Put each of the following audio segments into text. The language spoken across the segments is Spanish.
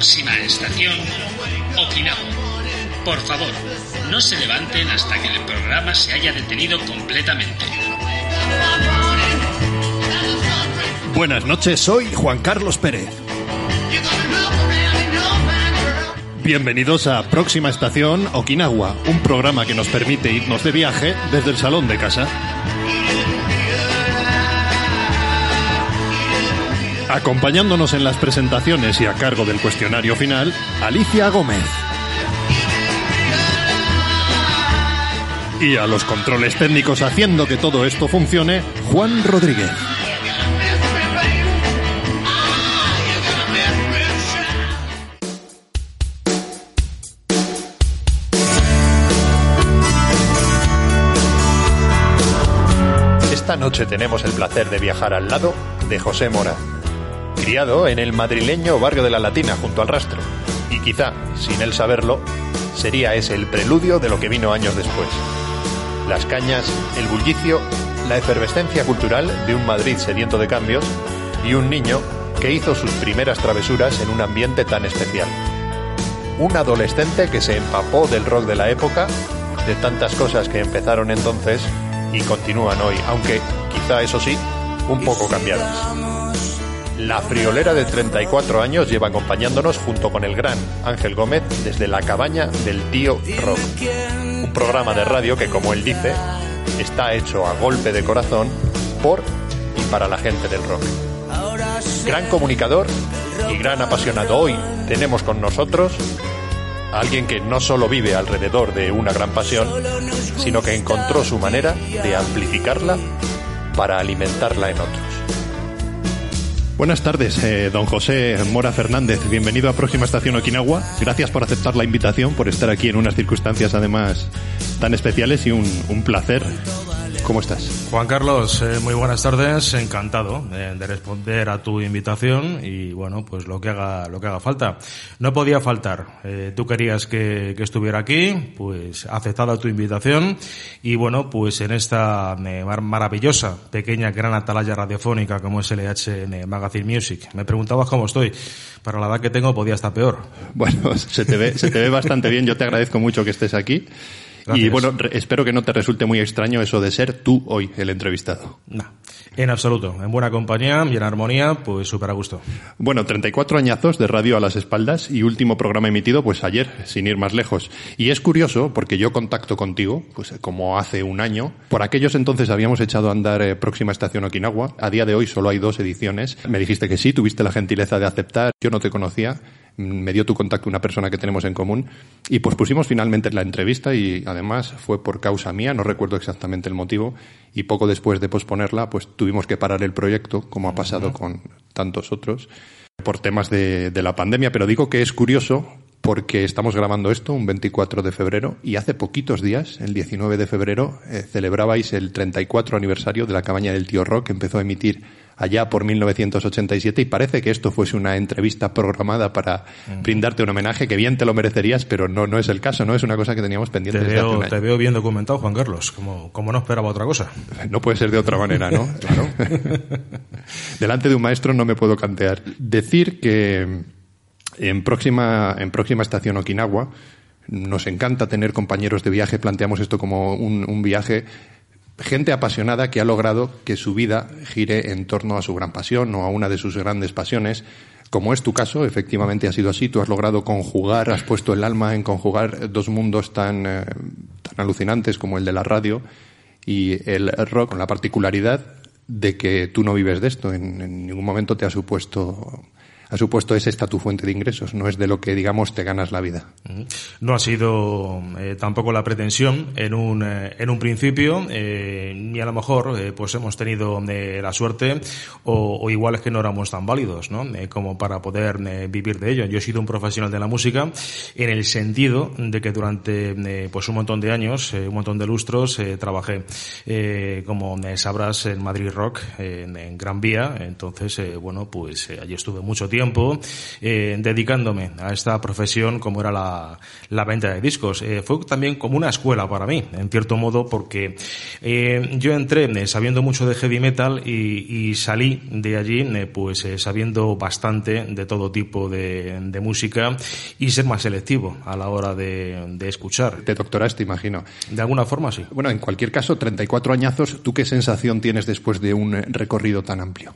Próxima estación, Okinawa. Por favor, no se levanten hasta que el programa se haya detenido completamente. Buenas noches, soy Juan Carlos Pérez. Bienvenidos a Próxima Estación Okinawa, un programa que nos permite irnos de viaje desde el salón de casa. Acompañándonos en las presentaciones y a cargo del cuestionario final, Alicia Gómez. Y a los controles técnicos haciendo que todo esto funcione, Juan Rodríguez. Esta noche tenemos el placer de viajar al lado de José Mora, criado en el madrileño barrio de la Latina junto al rastro, y quizá, sin él saberlo, sería ese el preludio de lo que vino años después. Las cañas, el bullicio, la efervescencia cultural de un Madrid sediento de cambios y un niño que hizo sus primeras travesuras en un ambiente tan especial. Un adolescente que se empapó del rock de la época, de tantas cosas que empezaron entonces y continúan hoy, aunque quizá eso sí, un poco cambiadas. La friolera de 34 años lleva acompañándonos junto con el gran Ángel Gómez desde la cabaña del tío Rock. Un programa de radio que, como él dice, está hecho a golpe de corazón por y para la gente del rock. Gran comunicador y gran apasionado. Hoy tenemos con nosotros a alguien que no solo vive alrededor de una gran pasión, sino que encontró su manera de amplificarla para alimentarla en otros. Buenas tardes, eh, don José Mora Fernández. Bienvenido a Próxima Estación Okinawa. Gracias por aceptar la invitación, por estar aquí en unas circunstancias además tan especiales y un, un placer. ¿Cómo estás? Juan Carlos, eh, muy buenas tardes. Encantado de, de, responder a tu invitación y bueno, pues lo que haga, lo que haga falta. No podía faltar. Eh, tú querías que, que, estuviera aquí, pues aceptada tu invitación y bueno, pues en esta eh, maravillosa, pequeña, gran atalaya radiofónica como es LH en Magazine Music. Me preguntabas cómo estoy. Para la edad que tengo podía estar peor. Bueno, se te ve, se te ve bastante bien. Yo te agradezco mucho que estés aquí. Gracias. Y bueno, espero que no te resulte muy extraño eso de ser tú hoy el entrevistado. No, en absoluto. En buena compañía y en armonía, pues súper a gusto. Bueno, 34 añazos de radio a las espaldas y último programa emitido pues ayer, sin ir más lejos. Y es curioso porque yo contacto contigo, pues como hace un año. Por aquellos entonces habíamos echado a andar eh, Próxima Estación Okinawa. A día de hoy solo hay dos ediciones. Me dijiste que sí, tuviste la gentileza de aceptar. Yo no te conocía me dio tu contacto una persona que tenemos en común y pues pusimos finalmente la entrevista y además fue por causa mía, no recuerdo exactamente el motivo y poco después de posponerla pues tuvimos que parar el proyecto como ha pasado uh -huh. con tantos otros por temas de, de la pandemia, pero digo que es curioso porque estamos grabando esto un 24 de febrero y hace poquitos días, el 19 de febrero, eh, celebrabais el 34 aniversario de la cabaña del tío Rock que empezó a emitir allá por 1987 y parece que esto fuese una entrevista programada para mm. brindarte un homenaje que bien te lo merecerías, pero no, no es el caso, no es una cosa que teníamos pendiente. Te, desde veo, hace un año. te veo bien documentado, Juan Carlos, como, como no esperaba otra cosa. No puede ser de otra manera, ¿no? claro. Delante de un maestro no me puedo cantear. Decir que en próxima, en próxima estación Okinawa nos encanta tener compañeros de viaje, planteamos esto como un, un viaje gente apasionada que ha logrado que su vida gire en torno a su gran pasión o a una de sus grandes pasiones. Como es tu caso, efectivamente ha sido así. Tú has logrado conjugar, has puesto el alma en conjugar dos mundos tan, eh, tan alucinantes como el de la radio y el rock, con la particularidad de que tú no vives de esto. En, en ningún momento te ha supuesto ha supuesto es esta tu fuente de ingresos, no es de lo que, digamos, te ganas la vida. No ha sido eh, tampoco la pretensión en un, eh, en un principio, eh, ni a lo mejor pues hemos tenido la suerte o, igual es que no éramos tan válidos ¿no? como para poder vivir de ello. Yo he sido un profesional de la música en el sentido de que durante pues un montón de años, un montón de lustros, trabajé como sabrás en Madrid Rock, en, Gran Vía, entonces bueno pues allí estuve mucho tiempo dedicándome a esta profesión como era la, la venta de discos. Eh, fue también como una escuela para mí, en cierto modo, porque eh, yo entré eh, sabiendo mucho de heavy metal y, salí de allí pues sabiendo bastante de todo tipo de, de, música y ser más selectivo a la hora de, de escuchar. Te doctoraste, imagino. De alguna forma, sí. Bueno, en cualquier caso, 34 añazos, ¿tú qué sensación tienes después de un recorrido tan amplio?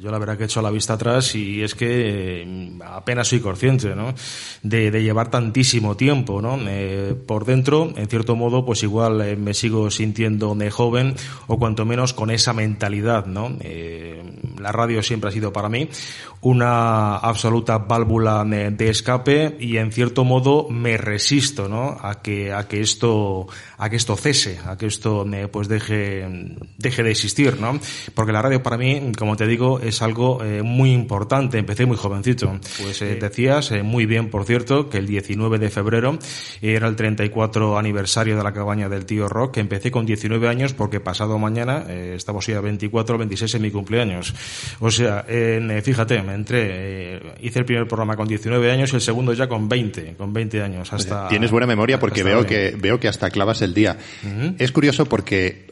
yo la verdad que he hecho la vista atrás y es que apenas soy consciente, ¿no? De, de llevar tantísimo tiempo, ¿no? Eh, por dentro, en cierto modo, pues igual eh, me sigo sintiendo de joven o cuanto menos con esa mentalidad, ¿no? Eh, la radio siempre ha sido para mí una absoluta válvula de escape y en cierto modo me resisto, ¿no? A que, a que esto, a que esto cese, a que esto, pues deje, deje de existir, ¿no? Porque la radio para mí, como te digo, es algo muy importante. Empecé muy jovencito. Pues decías, muy bien, por cierto, que el 19 de febrero era el 34 aniversario de la cabaña del tío Rock, que empecé con 19 años porque pasado mañana eh, estamos ya 24 26 en mi cumpleaños. O sea, en, eh, fíjate, me entré, eh, hice el primer programa con 19 años y el segundo ya con 20, con 20 años. Hasta, Tienes buena memoria porque veo que, veo que hasta clavas el día. Es curioso porque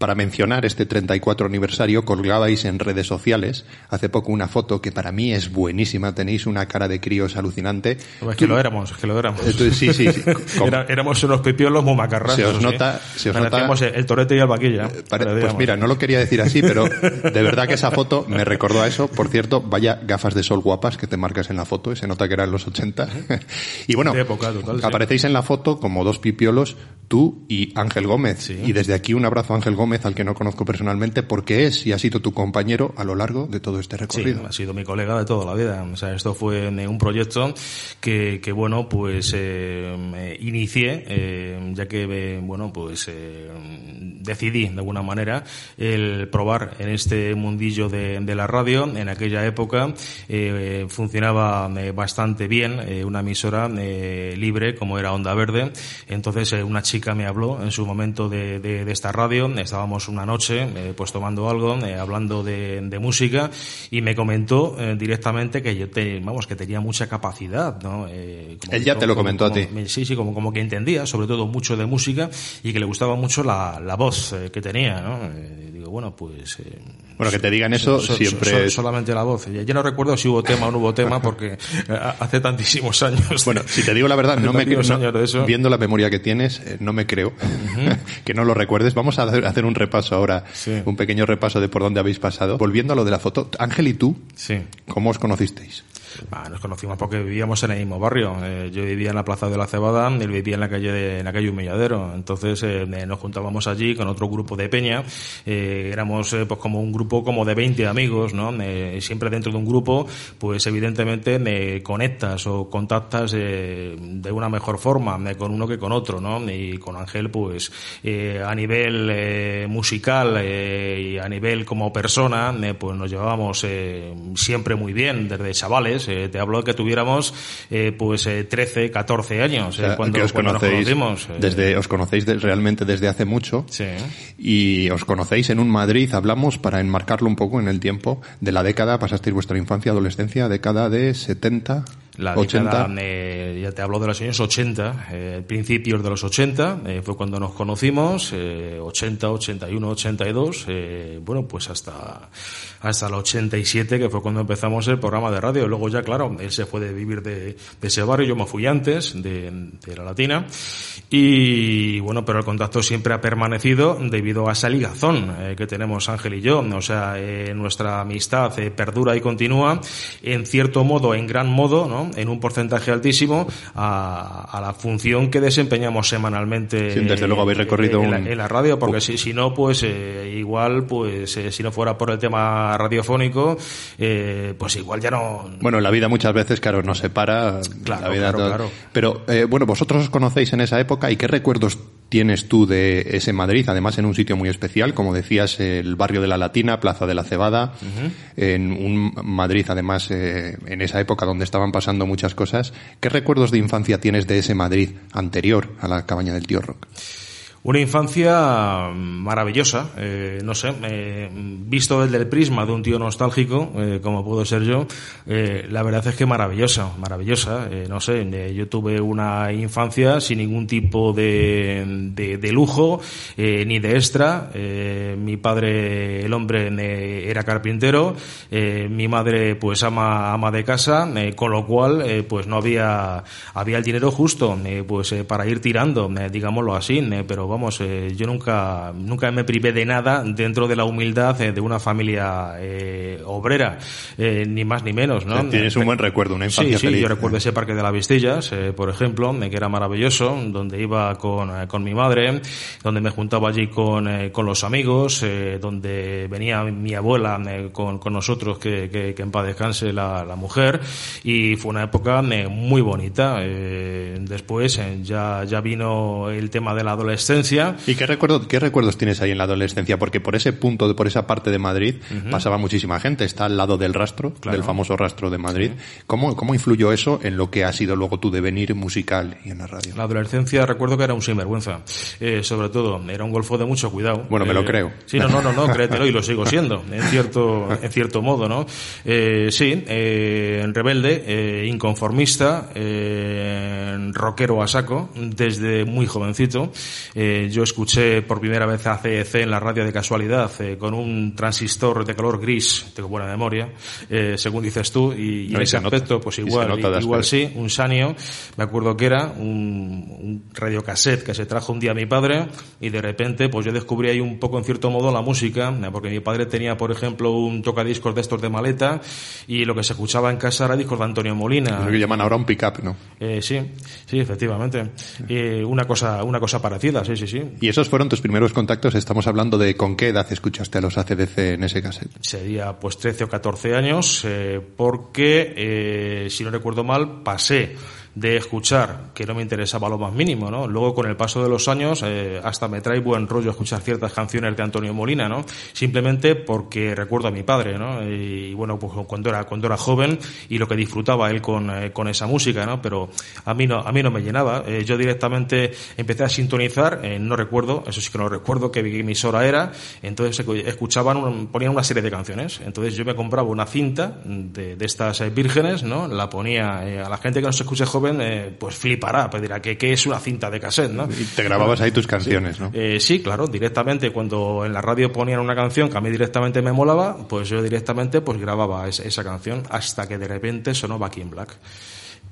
para mencionar este 34 aniversario, colgabais en redes sociales hace poco una foto que para mí es buenísima. Tenéis una cara de críos alucinante. Pues que lo éramos, que lo éramos. sí, sí, sí. éramos unos pipiolos muy macarranos. Se os nota, se os nota. El, torete y el vaquilla. Eh, pues mira, no lo quería decir así, pero de verdad que esa foto me recordó a eso. Por cierto, vaya gafas de sol guapas que te marcas en la foto y se nota que eran los 80. y bueno, aparecéis en la foto como dos pipiolos, tú y Ángel Gómez. Y desde aquí un abrazo a Ángel Gómez al que no conozco personalmente, porque es y ha sido tu compañero a lo largo de todo este recorrido. Sí, ha sido mi colega de toda la vida. O sea, esto fue un proyecto que, que bueno, pues eh, inicié, eh, ya que, eh, bueno, pues eh, decidí de alguna manera el probar en este mundillo de, de la radio. En aquella época eh, funcionaba bastante bien una emisora libre como era Onda Verde. Entonces una chica me habló en su momento de, de, de esta radio. Estábamos una noche eh, pues tomando algo, eh, hablando de, de, música y me comentó eh, directamente que yo te, vamos que tenía mucha capacidad, ¿no? Él ya te lo comentó a ti. Sí, sí, como, como que entendía sobre todo mucho de música y que le gustaba mucho la, la voz que tenía, ¿no? digo, bueno, pues bueno, que te digan eso siempre. solamente la voz. Ya no recuerdo si hubo tema o no hubo tema porque hace tantísimos años. Bueno, si te digo la verdad, no me no, viendo la memoria que tienes, eh, no me creo que no lo recuerdes. Vamos a hacer un repaso ahora, un pequeño repaso de por dónde habéis pasado. Volviendo a lo de la foto, Ángel y tú, ¿cómo os conocisteis? Nos conocimos porque vivíamos en el mismo barrio. Eh, yo vivía en la Plaza de la Cebada, él vivía en la calle de, en la calle Humilladero. Entonces eh, nos juntábamos allí con otro grupo de peña. Eh, éramos pues como un grupo como de 20 amigos, ¿no? siempre dentro de un grupo, pues evidentemente me conectas o contactas de una mejor forma con uno que con otro, ¿no? Y con Ángel, pues a nivel musical y a nivel como persona, pues nos llevábamos siempre muy bien desde chavales eh, te hablo de que tuviéramos eh, pues 13, eh, 14 años cuando, os conocimos. Desde, os conocéis realmente desde hace mucho y os conocéis en un Madrid, hablamos para enmarcarlo un poco en el tiempo de la década, pasasteis vuestra infancia, adolescencia, década de 70. La 80. ya te hablo de los años 80, eh, principios de los 80, eh, fue cuando nos conocimos, eh, 80, 81, 82, eh, bueno, pues hasta, hasta el 87, que fue cuando empezamos el programa de radio. Luego ya, claro, él se fue de vivir de, de ese barrio, yo me fui antes, de, de, la Latina, y bueno, pero el contacto siempre ha permanecido debido a esa ligazón eh, que tenemos Ángel y yo, o sea, nuestra amistad perdura y continúa, en cierto modo, en gran modo, ¿no? En un porcentaje altísimo a, la función que desempeñamos semanalmente. desde luego habéis recorrido en, la, radio, porque si, si no, pues eh, igual, pues eh, si no fuera por el tema radiofónico, eh, pues igual ya no. Bueno, la vida muchas veces, claro, nos separa. Claro, la vida claro, claro. Pero bueno, vosotros os conocéis en esa época y qué recuerdos tienes tú de ese Madrid, además en un sitio muy especial, como decías, el barrio de la Latina, Plaza de la Cebada, en un Madrid además en esa época donde estaban pasando muchas cosas. ¿Qué recuerdos de infancia tienes de ese Madrid anterior a la cabaña del tío Rock? Una infancia maravillosa, eh, no sé, eh, visto desde el prisma de un tío nostálgico, eh, como puedo ser yo, eh, la verdad es que maravillosa, maravillosa. Eh, no sé, yo tuve una infancia sin ningún tipo de, de, de lujo ni de extra. mi padre, el hombre, era carpintero, mi madre, pues ama, ama de casa, con lo cual, pues no había, había el dinero justo, pues para ir tirando, digámoslo así, pero vamos, eh, yo nunca, nunca me privé de nada dentro de la humildad eh, de una familia eh, obrera, ni más ni menos, ¿no? Tienes un buen recuerdo, una infancia sí, sí, yo recuerdo ese parque de las Vistillas, por ejemplo, que era maravilloso, donde iba con, con mi madre, donde me juntaba allí con, con los amigos, donde venía mi abuela con, con nosotros, que, que, que en paz descanse la, la mujer, y fue una época muy bonita. después ya, ya vino el tema de la adolescencia, ¿Y qué, recuerdo, qué recuerdos tienes ahí en la adolescencia? Porque por ese punto, por esa parte de Madrid, pasaba muchísima gente. Está al lado del rastro, del famoso rastro de Madrid. ¿Cómo, ¿Cómo influyó eso en lo que ha sido luego tu devenir musical y en la radio? La adolescencia recuerdo que era un sinvergüenza. Eh, sobre todo, era un golfo de mucho cuidado. Bueno, me lo eh, creo. Sí, no, no, no, no, créetelo y lo sigo siendo, en cierto, en cierto modo, ¿no? Eh, sí, rebelde, inconformista, rockero a saco, desde muy jovencito. Eh, yo escuché por primera vez a CEC en la radio de casualidad eh, con un transistor de color gris, tengo buena memoria, eh, según dices tú, y, en ese aspecto, pues igual, igual sí, un Sanio, me acuerdo que era un, un radiocassette que se trajo un día a mi padre y de repente pues yo descubrí ahí un poco en cierto modo la música, porque mi padre tenía por ejemplo un tocadiscos de estos de maleta y lo que se escuchaba en casa era discos de Antonio Molina. Lo que llaman ahora un pick-up, ¿no? sí, sí, efectivamente. una cosa, una cosa parecida, sí, sí, sí. ¿Y esos fueron tus primeros contactos? Estamos hablando de con qué edad escuchaste a los ACDC en ese cassette. Sería pues 13 o 14 años, eh, porque, eh, si no recuerdo mal, pasé de escuchar, que no me interesaba lo más mínimo, ¿no? Luego, con el paso de los años, eh, hasta me trae buen rollo escuchar ciertas canciones de Antonio Molina, ¿no? Simplemente porque recuerdo a mi padre, ¿no? Y, bueno, pues cuando era, cuando era joven y lo que disfrutaba él con, eh, con esa música, ¿no? Pero a mí no, a mí no me llenaba. Eh, yo directamente empecé a sintonizar, no recuerdo, eso sí que no recuerdo qué emisora era, entonces escuchaban, ponían una serie de canciones. Entonces yo me compraba una cinta de, de estas vírgenes, ¿no? La ponía a la gente que no se escuche joven eh, pues flipará, pues dirá que, es una cinta de cassette, ¿no? Y te grababas ahí tus canciones, sí. ¿no? Eh, sí, claro, directamente cuando en la radio ponían una canción que a mí directamente me molaba, pues yo directamente pues grababa esa, canción hasta que de repente sonó Back in Black.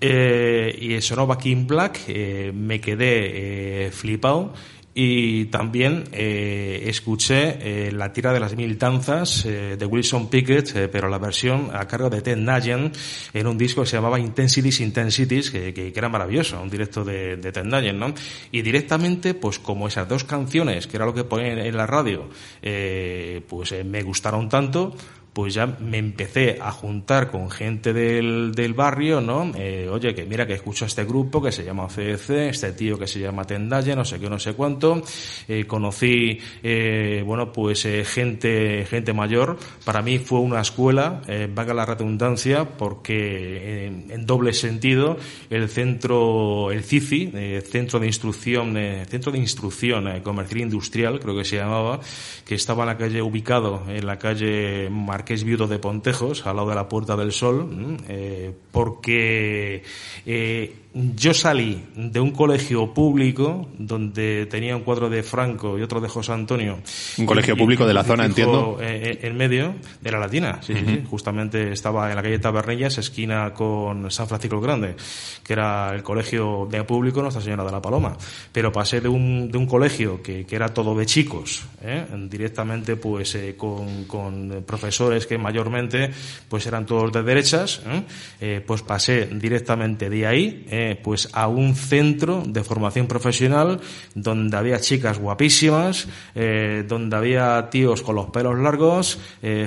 Eh, y sonó Back in Black, me quedé flipado y también eh, escuché eh, la tira de las mil danzas eh, de Wilson Pickett, pero la versión a cargo de Ted Nugent en un disco que se llamaba Intensities Intensities, que, que, era maravilloso, un directo de, de Ted Nugent, ¿no? Y directamente, pues como esas dos canciones, que era lo que ponían en la radio, pues me gustaron tanto, pues ya me empecé a juntar con gente del, del barrio, ¿no? Eh, oye, que mira que escucho a este grupo que se llama CEC, este tío que se llama Tendalle, no sé qué, no sé cuánto. Eh, conocí, eh, bueno, pues gente, gente mayor. Para mí fue una escuela, valga la redundancia, porque en, doble sentido, el centro, el CICI, Centro de Instrucción, Centro de Instrucción Comercial Industrial, creo que se llamaba, que estaba en la calle, ubicado en la calle Mar que es viudo de Pontejos, al lado de la Puerta del Sol, eh, porque eh, yo salí de un colegio público donde tenía un cuadro de Franco y otro de José Antonio. Un colegio y, público y, de la zona, entiendo. En, en, medio de la Latina, sí, uh -huh. sí, justamente estaba en la calle Tabernillas, esquina con San Francisco el Grande, que era el colegio de público Nuestra Señora de la Paloma. Pero pasé de un, de un colegio que, que era todo de chicos, ¿eh? directamente pues eh, con, con profesores profesores que mayormente pues eran todos de derechas, ¿eh? Eh, pues pasé directamente de ahí eh, pues a un centro de formación profesional donde había chicas guapísimas, donde había tíos con los pelos largos,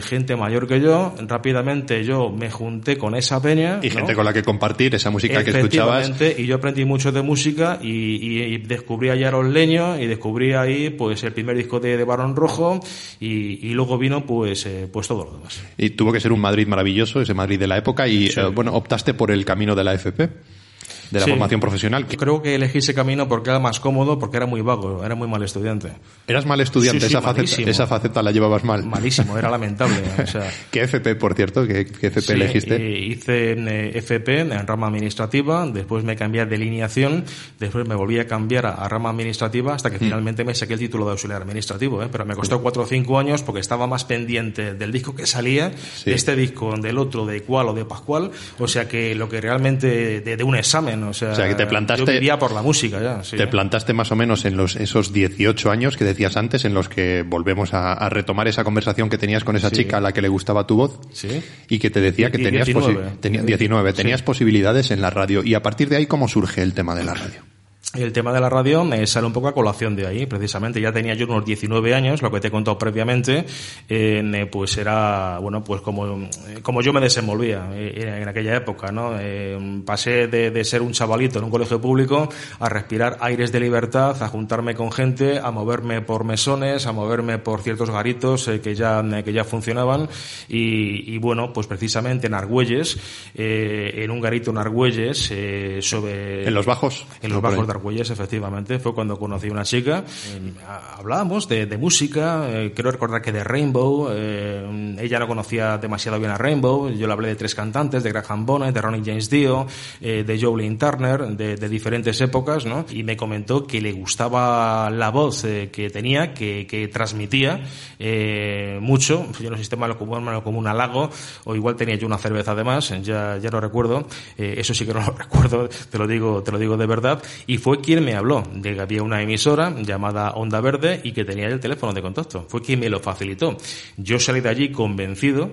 gente mayor que yo. Rápidamente yo me junté con esa peña. Y gente con la que compartir esa música que escuchabas. Y yo aprendí mucho de música y, descubrí a Yaron Leño y descubrí ahí pues el primer disco de, de Barón Rojo y, luego vino pues, pues todo. Y tuvo que ser un Madrid maravilloso, ese Madrid de la época, y eh, bueno, optaste por el camino de la FP de la formación profesional. Creo que elegí ese camino porque era más cómodo, porque era muy vago, era muy mal estudiante. ¿Eras mal estudiante? esa, faceta, esa faceta la llevabas mal. Malísimo, era lamentable. ¿Qué FP, por cierto? ¿Qué, FP elegiste? Eh, hice en eh, FP, en rama administrativa, después me cambié de alineación, después me volví a cambiar a, rama administrativa hasta que mm. finalmente me saqué el título de auxiliar administrativo, ¿eh? pero me costó cuatro o cinco años porque estaba más pendiente del disco que salía, de este disco, del otro, de cuál o de Pascual, o sea que lo que realmente de un examen o sea, que te plantaste. Yo vivía por la música ya. te plantaste más o menos en los esos 18 años que decías antes, en los que volvemos a, retomar esa conversación que tenías con esa chica a la que le gustaba tu voz. Sí. Y que te decía que tenías 19, 19 tenías posibilidades en la radio. Y a partir de ahí, ¿cómo surge el tema de la radio? El tema de la radio me sale un poco a colación de ahí, precisamente. Ya tenía yo unos 19 años, lo que te he contado previamente, eh, pues era, bueno, pues como, como yo me desenvolvía eh, en, aquella época, ¿no? Eh, pasé de, ser un chavalito en un colegio público a respirar aires de libertad, a juntarme con gente, a moverme por mesones, a moverme por ciertos garitos que ya, que ya funcionaban y, bueno, pues precisamente en Argüelles, en un garito en Argüelles, sobre... ¿En los bajos? En los bajos de Argüelles, efectivamente, fue cuando conocí a una chica. hablábamos de, música, eh, creo recordar que de Rainbow. Eh, ella no conocía demasiado bien a Rainbow. Yo le hablé de tres cantantes, de Graham Bonnet, de Ronnie James Dio, eh, de Jolene Turner, de, diferentes épocas, ¿no? Y me comentó que le gustaba la voz que tenía, que, transmitía mucho. Yo no sé si lo como, como un halago, o igual tenía yo una cerveza además, ya, ya no recuerdo. eso sí que no lo recuerdo, te lo digo, te lo digo de verdad. Y fue quien me habló de que había una emisora llamada Onda Verde y que tenía el teléfono de contacto. Fue quien me lo facilitó. Yo salí de allí convencido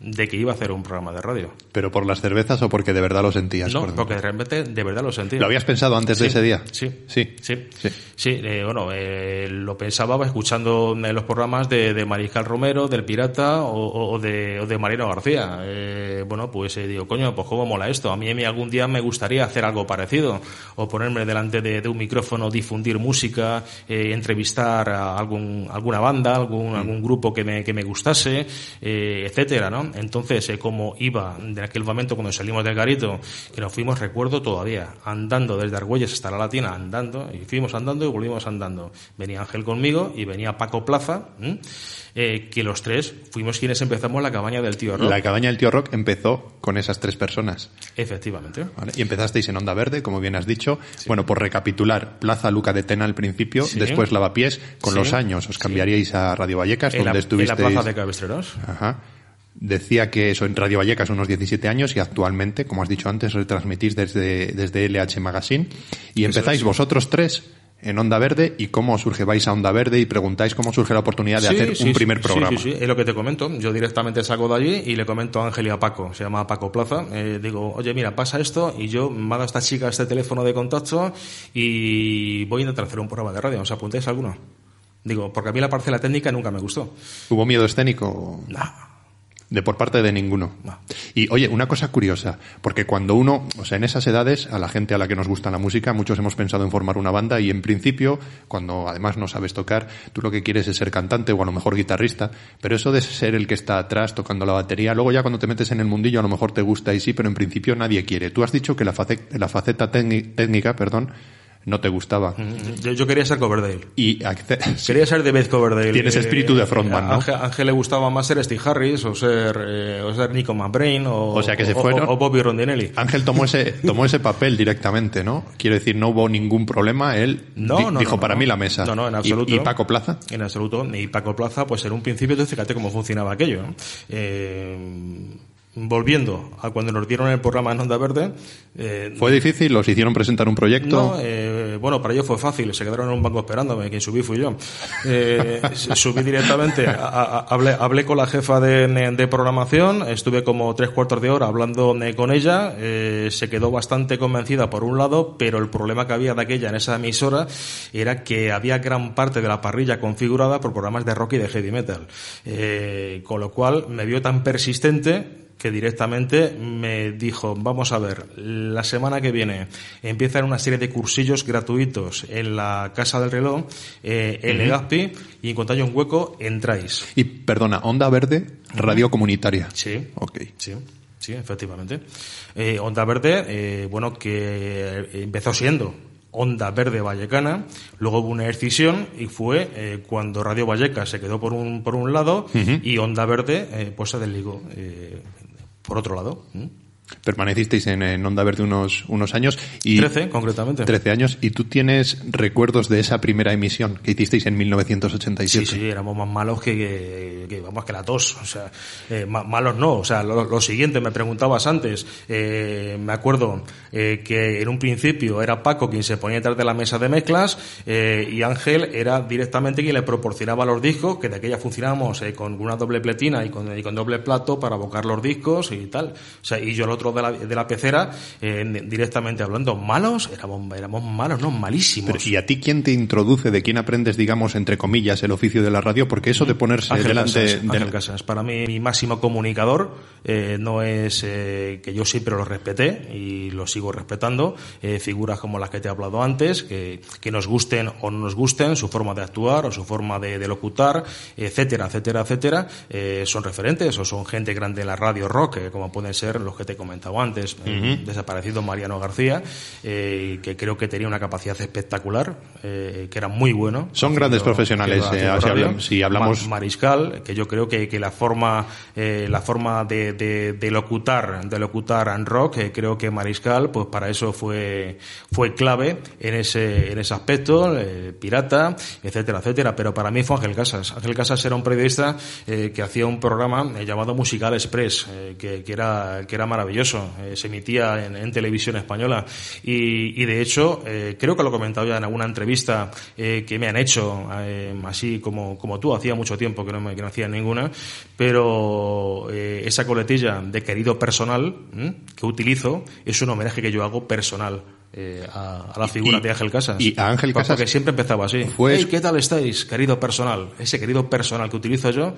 de que iba a hacer un programa de radio. ¿Pero por las cervezas o porque de verdad lo sentías? No, porque realmente de verdad lo sentía. ¿Lo habías pensado antes de ese día? Sí. Sí. Sí. Sí, eh, bueno, eh, lo pensaba escuchando los programas de, de Mariscal Romero, del Pirata o, de, o de Marino García. Eh, bueno, pues digo, coño, pues cómo mola esto. A mí algún día me gustaría hacer algo parecido o ponerme delante de, un micrófono, difundir música, entrevistar a algún, alguna banda, algún, mm. algún grupo que me, que me gustase, etcétera, ¿no? Entonces, eh, como iba de aquel momento cuando salimos del garito, que nos fuimos, recuerdo todavía, andando desde Argüelles hasta la Latina, andando, y fuimos andando y volvimos andando. Venía Ángel conmigo y venía Paco Plaza, eh, que los tres fuimos quienes empezamos la cabaña del tío Rock. La cabaña del tío Rock empezó con esas tres personas. Efectivamente. Y empezasteis en Onda Verde, como bien has dicho. Bueno, por recapitular, Plaza Luca de Tena al principio, después Lavapiés, con los años os cambiaríais a Radio Vallecas, donde estuvisteis... En la Plaza de Cabestreros. Ajá. Decía que eso en Radio Vallecas unos 17 años y actualmente, como has dicho antes, retransmitís desde, desde LH Magazine. Y empezáis vosotros tres en Onda Verde y cómo surge, vais a Onda Verde y preguntáis cómo surge la oportunidad de hacer un primer programa. Sí, sí, es lo que te comento. Yo directamente salgo de allí y le comento a Ángel y a Paco, se llama Paco Plaza, eh, digo, oye, mira, pasa esto y yo me a esta chica este teléfono de contacto y voy a intentar hacer un programa de radio. ¿Os apuntáis alguno? Digo, porque a mí la parcela técnica nunca me gustó. ¿Hubo miedo escénico? No. De por parte de ninguno. Y oye, una cosa curiosa, porque cuando uno, o sea, en esas edades, a la gente a la que nos gusta la música, muchos hemos pensado en formar una banda y en principio, cuando además no sabes tocar, tú lo que quieres es ser cantante o a lo mejor guitarrista, pero eso de ser el que está atrás tocando la batería, luego ya cuando te metes en el mundillo a lo mejor te gusta y sí, pero en principio nadie quiere. Tú has dicho que la, faceta, la faceta técnica, perdón, no te gustaba. Yo, quería ser Coverdale. Y quería ser David Coverdale. Tienes espíritu de frontman, ¿no? Ángel, Ángel, le gustaba más ser Steve Harris o ser, eh, o ser Nico McBrain o, o, sea que se fueron, o, Bobby Rondinelli. Ángel tomó ese, tomó ese papel directamente, ¿no? Quiero decir, no hubo ningún problema. Él no, dijo para mí la mesa. No, no, en absoluto. ¿Y, Paco Plaza? En absoluto. Y Paco Plaza, pues en un principio, tú fíjate cómo funcionaba aquello. Eh, volviendo a cuando nos dieron el programa en Onda Verde. Eh, ¿Fue difícil? ¿Los hicieron presentar un proyecto? No, eh, bueno, para ellos fue fácil. Se quedaron en un banco esperándome. Quien subí fui yo. Eh, subí directamente. hablé, hablé, con la jefa de, de, programación. Estuve como tres cuartos de hora hablando con ella. se quedó bastante convencida por un lado, pero el problema que había de aquella en esa emisora era que había gran parte de la parrilla configurada por programas de rock y de heavy metal. con lo cual me vio tan persistente que directamente me dijo, vamos a ver, la semana que viene empiezan una serie de cursillos gratuitos en la Casa del Reloj, eh, en Legazpi, y en cuanto haya un hueco, entráis. Y, perdona, Onda Verde, radio comunitaria. Sí. Ok. Sí. Sí, efectivamente. Eh, Onda Verde, eh, bueno, que empezó siendo Onda Verde Vallecana, luego hubo una excisión y fue eh, cuando Radio Valleca se quedó por un, por un lado y Onda Verde eh, pues se desligó eh, por otro lado. Permanecisteis en, Onda Verde unos, unos años. Y, Trece, concretamente. Trece años. ¿Y tú tienes recuerdos de esa primera emisión que hicisteis en 1987? Sí, sí, éramos más malos que, que, vamos, que la tos. O sea, eh, malos no. O sea, lo, siguiente, me preguntabas antes. Eh, me acuerdo eh, que en un principio era Paco quien se ponía detrás de la mesa de mezclas y Ángel era directamente quien le proporcionaba los discos, que de aquella funcionábamos con una doble pletina y con, y con doble plato para abocar los discos y tal. O sea, y yo lo otro de la, de la pecera, eh, directamente hablando, malos, éramos, éramos malos, no, malísimos. ¿Y a ti quién te introduce, de quién aprendes, digamos, entre comillas, el oficio de la radio? Porque eso de ponerse delante... de... Casas, para mí mi máximo comunicador eh, no es eh, que yo siempre lo respeté y lo sigo respetando, figuras como las que te he hablado antes, que, que nos gusten o no nos gusten, su forma de actuar o su forma de, de locutar, etcétera, etcétera, etcétera, son referentes o son gente grande en la radio rock, como pueden ser los que te comentado antes, desaparecido Mariano García, eh, que creo que tenía una capacidad espectacular, eh, que era muy bueno. Son grandes profesionales, eh, si, hablamos... Mariscal, que yo creo que, que la forma, la forma de, de, locutar, de locutar en rock, creo que Mariscal, pues para eso fue, fue clave en ese, en ese aspecto, pirata, etcétera, etcétera. Pero para mí fue Ángel Casas. Ángel Casas era un periodista que hacía un programa llamado Musical Express, que, que, era, que era maravilloso eh, se emitía en, televisión española y, de hecho eh, creo que lo he comentado ya en alguna entrevista eh, que me han hecho, así como, como tú, hacía mucho tiempo que no, me, que no hacía ninguna, pero esa coletilla de querido personal que utilizo es un homenaje que yo hago personal. A, la figura de Ángel Casas. Y a Ángel Casas. Porque siempre empezaba así. ¿qué tal estáis, querido personal? Ese querido personal que utilizo yo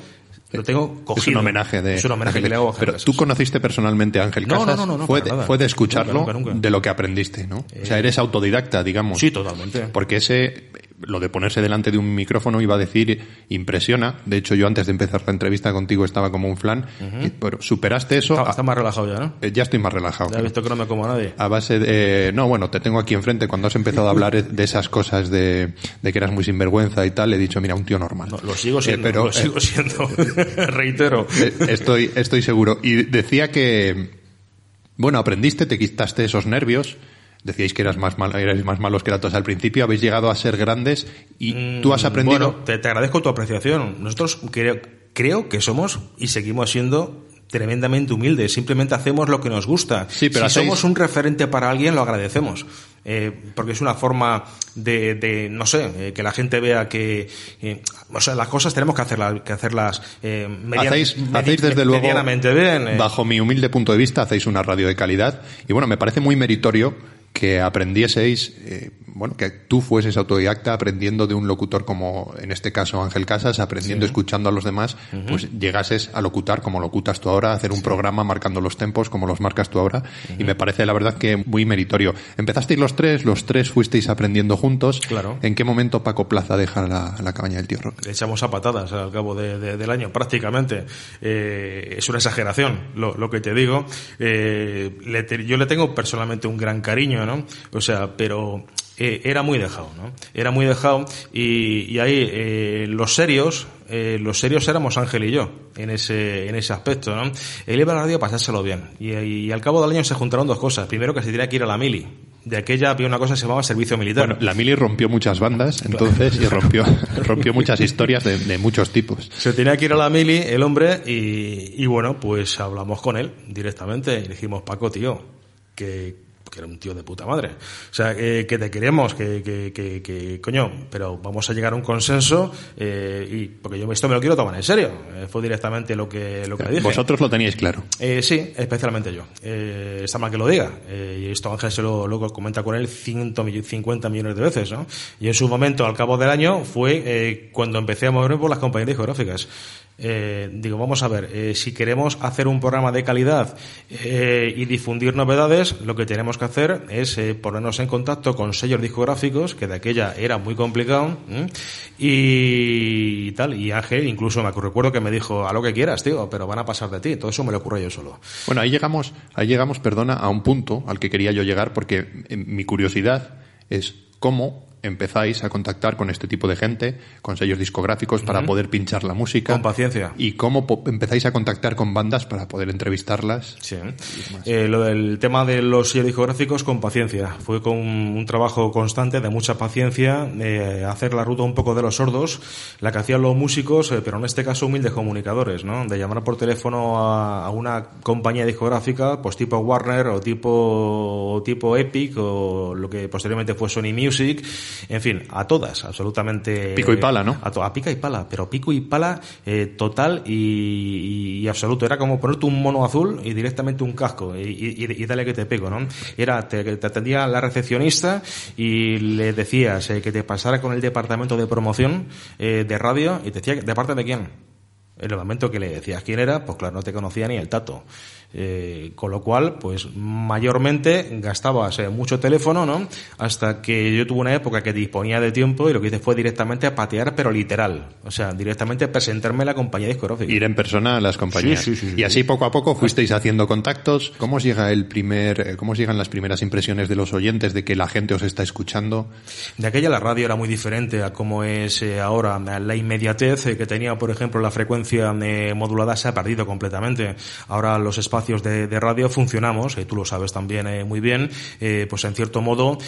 lo tengo cogido. Es un homenaje de. Es un homenaje que le hago a Pero tú conociste personalmente a Ángel Casas. No, no, no, no fue, de, fue de escucharlo de lo que aprendiste, ¿no? o sea, eres autodidacta, digamos. Sí, totalmente. Porque ese, lo de ponerse delante de un micrófono iba a decir impresiona. De hecho, yo antes de empezar la entrevista contigo estaba como un flan. pero superaste eso. Está, más relajado ya, ¿no? Eh, ya estoy más relajado. Ya he visto que no me como a nadie. A base de. no, bueno, te tengo aquí enfrente. Cuando has empezado a hablar de esas cosas de, de que eras muy sinvergüenza y tal, he dicho, mira, un tío normal. lo sigo siendo. pero, lo sigo siendo. Reitero. Eh, estoy, estoy seguro. Y decía que, bueno, aprendiste, te quitaste esos nervios. Decíais que eras más, mal, erais más malos que ratos al principio, habéis llegado a ser grandes y mm, tú has aprendido. Bueno, te, agradezco tu apreciación. Nosotros creo, creo que somos y seguimos siendo tremendamente humildes. Simplemente hacemos lo que nos gusta. si somos un referente para alguien, lo agradecemos. Eh, porque es una forma de, no sé, eh, que la gente vea que, eh, o sea, las cosas tenemos que hacerlas, que hacerlas hacéis, hacéis desde luego, medianamente bien. Bajo mi humilde punto de vista, hacéis una radio de calidad y bueno, me parece muy meritorio que aprendieseis, eh, bueno, que tú fueses autodidacta aprendiendo de un locutor como, en este caso, Ángel Casas, aprendiendo, escuchando a los demás, pues llegases a locutar como locutas tú ahora, a hacer un programa marcando los tempos como los marcas tú ahora, y me parece la verdad que muy meritorio. Empezasteis los tres, los tres fuisteis aprendiendo juntos. Claro. ¿En qué momento Paco Plaza deja la, cabaña del tío Rock? Le echamos a patadas al cabo del año, prácticamente. Eh, es una exageración lo, que te digo. Eh, yo le tengo personalmente un gran cariño o sea, pero eh, era muy dejado, ¿no? Era muy dejado y, ahí eh, los serios, eh, los serios éramos Ángel y yo en ese, en ese aspecto, ¿no? Él iba a la radio a pasárselo bien y, al cabo del año se juntaron dos cosas. Primero que se tenía que ir a la mili De aquella había una cosa que se llamaba servicio militar. Bueno, la mili rompió muchas bandas, entonces, y rompió, rompió muchas historias de, de muchos tipos. Se tenía que ir a la mili el hombre y, y bueno, pues hablamos con él directamente y le dijimos, Paco, tío, que, que era un tío de puta madre. O sea, eh, que te queremos, que, que, que, que, coño, pero vamos a llegar a un consenso eh, y porque yo esto me lo quiero tomar en serio. Eh, fue directamente lo que, lo que dije. Vosotros lo teníais claro. Eh, sí, especialmente yo. Eh, está mal que lo diga. Eh, y esto Ángel se lo, lo comenta con él 150 millones de veces, ¿no? Y en su momento, al cabo del año, fue eh, cuando empecé a moverme por las compañías discográficas. Eh, digo, vamos a ver, eh, si queremos hacer un programa de calidad eh, y difundir novedades, lo que tenemos que hacer es ponernos en contacto con sellos discográficos, que de aquella era muy complicado, y, tal. Y Ángel, incluso me recuerdo que me dijo, a lo que quieras, tío, pero van a pasar de ti. Todo eso me lo ocurre yo solo. Bueno, ahí llegamos, ahí llegamos, perdona, a un punto al que quería yo llegar, porque mi curiosidad es cómo empezáis a contactar con este tipo de gente, con sellos discográficos para poder pinchar la música. Con paciencia. Y cómo empezáis a contactar con bandas para poder entrevistarlas. Sí. Eh, lo del tema de los sellos discográficos con paciencia. Fue con un trabajo constante de mucha paciencia, eh, hacer la ruta un poco de los sordos, la que hacían los músicos, eh, pero en este caso humildes comunicadores, ¿no? De llamar por teléfono a, a una compañía discográfica, pues tipo Warner o tipo, o tipo Epic o lo que posteriormente fue Sony Music, en fin, a todas, absolutamente. Pico y pala, ¿no? A, a pica y pala, pero pico y pala eh, total y, y absoluto. Era como ponerte un mono azul y directamente un casco y, y- y dale que te pego, ¿no? Era, te, te atendía la recepcionista y le decías eh, que te pasara con el departamento de promoción eh, de radio y te decía, ¿de parte de quién? En el momento que le decías quién era, pues claro, no te conocía ni el tato. Eh, con lo cual, pues mayormente gastabas eh, mucho teléfono, ¿no? Hasta que yo tuve una época que disponía de tiempo y lo que hice fue directamente patear, pero literal. O sea, directamente presentarme a la compañía discográfica. Ir en persona a las compañías. Sí, sí, sí, y así poco a poco fuisteis haciendo contactos. ¿Cómo os llega el primer, eh, cómo os llegan las primeras impresiones de los oyentes de que la gente os está escuchando? De aquella la radio era muy diferente a como es eh, ahora. La inmediatez eh, que tenía, por ejemplo, la frecuencia eh, modulada se ha perdido completamente. Ahora los espacios de, de radio funcionamos, eh, tú lo sabes también eh, muy bien, eh, pues en cierto modo,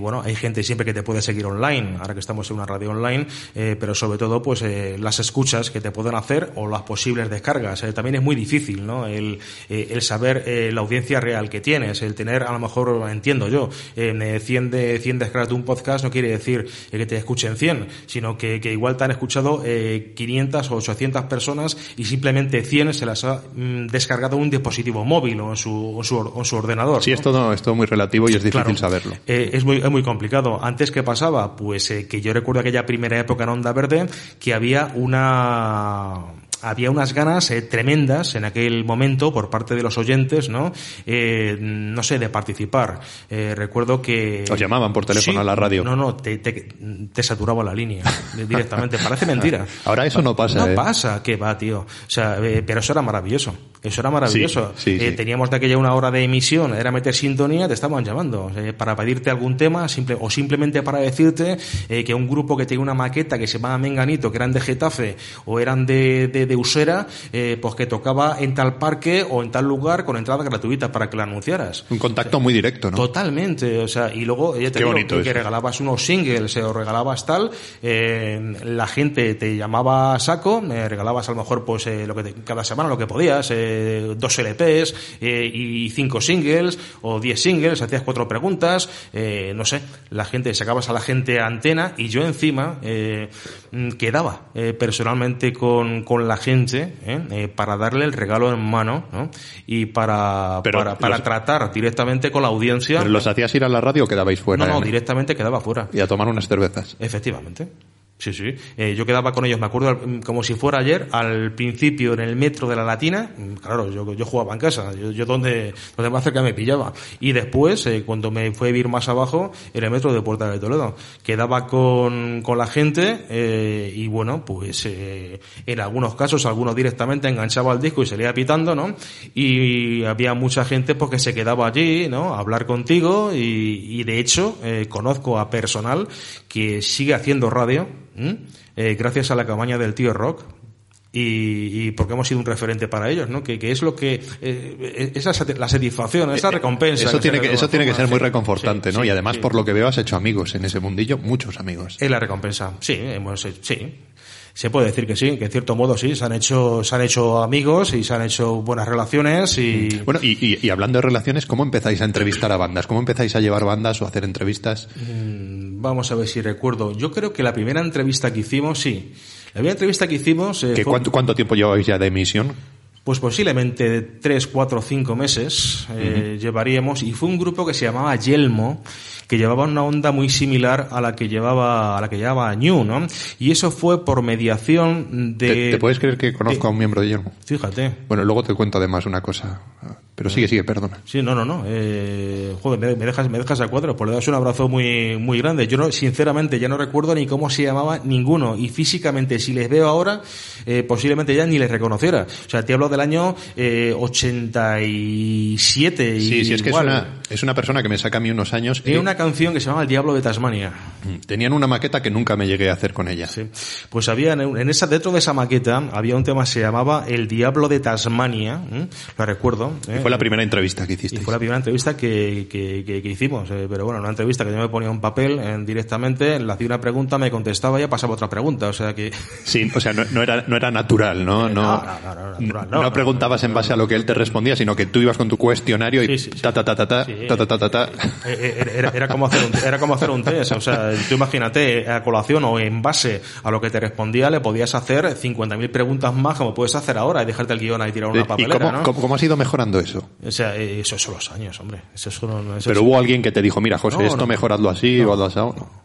bueno, hay gente siempre que te puede seguir online, ahora que estamos en una radio online, pero sobre todo, pues las escuchas que te pueden hacer o las posibles descargas. También es muy difícil, ¿no? El, el saber la audiencia real que tienes, el tener, a lo mejor, entiendo yo, eh, 100, de, 100 descargas de un podcast no quiere decir que te escuchen 100, sino que, que igual te han escuchado eh, 500 o 800 personas y simplemente 100 se las ha mm, descargado un dispositivo móvil o en su, o en su, or- o en su ordenador. Sí, ¿no? es todo, es todo muy relativo y es difícil Claro. saberlo. Eh, es, muy, es muy complicado. Antes, ¿qué pasaba? Pues eh, que yo recuerdo aquella primera época en Onda Verde que había una había unas ganas eh, tremendas en aquel momento por parte de los oyentes, ¿no? Eh, no sé, de participar. Eh, recuerdo que... Os llamaban por teléfono a la radio. No, no, te, te, te saturaba la línea directamente. Parece mentira. Ahora eso no pasa, No ¿eh? pasa, que va, tío. O sea, eh, pero eso era maravilloso. Eso era maravilloso. Sí, sí, Eh, sí. Teníamos de aquella una hora de emisión, era meter sintonía, te estaban llamando para pedirte algún tema simple, o simplemente para decirte que un grupo que tenía una maqueta que se llamaba Menganito, que eran de Getafe o eran de, de, de Usera, eh, pues que tocaba en tal parque o en tal lugar con entrada gratuita para que la anunciaras. Un contacto muy directo, ¿no? Totalmente, o sea, y luego ya te digo, que, eso. regalabas unos singles eh, o regalabas tal, eh, la gente te llamaba a saco, me regalabas a lo mejor pues eh, lo que te- cada semana lo que podías, eh, dos LPs eh, y cinco singles o diez singles, hacías cuatro preguntas, eh, no sé, la gente sacabas a la gente a antena y yo encima eh, quedaba eh, personalmente con, con la gente eh, eh, para darle el regalo en mano ¿no? y para, Pero para, para los- tratar directamente con la audiencia. ¿Pero ¿Los hacías ir a la radio o quedabais fuera? No, no, directamente quedaba fuera. Y a tomar unas cervezas. Efectivamente. Sí, sí. Eh, yo quedaba con ellos, me acuerdo al- como si fuera ayer, al principio en el metro de la Latina. Claro, yo, yo jugaba en casa, yo, yo donde, donde más cerca me pillaba. Y después, eh, cuando me fue a vivir más abajo, en el metro de Puerta de Toledo. Quedaba con, con la gente eh, y bueno, pues eh, en algunos casos, algunos directamente enganchaba el disco y salía pitando, ¿no? Y había mucha gente pues que se quedaba allí, ¿no? A hablar contigo y, y de hecho eh, conozco a personal que sigue haciendo radio. Eh, gracias a la campaña del tío Rock y, porque hemos sido un referente para ellos, ¿no? Que, es lo que, eh, esa la satisfacción, esa recompensa. Eso tiene que, eso tiene que ser muy reconfortante, ¿no? y además, por lo que veo, has hecho amigos en ese mundillo, muchos amigos. Es la recompensa, sí, hemos, sí se puede decir que sí, que en cierto modo sí, se han hecho, se han hecho amigos y se han hecho buenas relaciones y... Bueno, y, hablando de relaciones, ¿cómo empezáis a entrevistar a bandas? ¿Cómo empezáis a llevar bandas o a hacer entrevistas? Mm, vamos a ver si recuerdo. Yo creo que la primera entrevista que hicimos, sí. La primera entrevista que hicimos... Eh, ¿cuánto, ¿Cuánto tiempo lleváis ya de emisión? Pues posiblemente tres, cuatro, cinco meses eh, llevaríamos y fue un grupo que se llamaba Yelmo que llevaba una onda muy similar a la que llevaba a la que llevaba New, ¿no? Y eso fue por mediación de. ¿Te, puedes creer que conozco a un miembro de Yelmo? Fíjate. Bueno, luego te cuento además una cosa. Pero sigue, sigue, perdona. Sí, no, no, no. Eh, joder, me, dejas, me dejas a cuadro. Pues le das un abrazo muy, muy grande. Yo no, sinceramente ya no recuerdo ni cómo se llamaba ninguno. Y físicamente, si les veo ahora, eh, posiblemente ya ni les reconociera. O sea, te hablo del año eh, 87. Y sí, sí, es que es una, es una persona que me saca a mí unos años. Tiene una canción que se llama El Diablo de Tasmania. Mm, tenían una maqueta que nunca me llegué a hacer con ella. Sí. Pues había, en esa, dentro de esa maqueta, había un tema que se llamaba El Diablo de Tasmania. Lo recuerdo. ¿eh? Fue la primera entrevista que hiciste. fue la primera entrevista que, que, hicimos. Eh, pero bueno, una entrevista que yo me ponía un papel en, directamente, le hacía una pregunta, me contestaba y ya pasaba otra pregunta. O sea que. Sí, o sea, no, era, no era natural, ¿no? No, no, preguntabas en base a lo que él te respondía, sino que tú ibas con tu cuestionario y ta ta ta ta ta, ta ta ta ta Era, como hacer un, era como hacer un test. O sea, tú imagínate, a colación o en base a lo que te respondía, le podías hacer 50.000 preguntas más como puedes hacer ahora y dejarte el guion ahí tirar una papelera. ¿Y cómo, cómo has ido mejorando eso? O sea, eh, eso son los años, hombre. Eso Pero hubo alguien que te dijo, mira, José, esto mejoradlo así o así.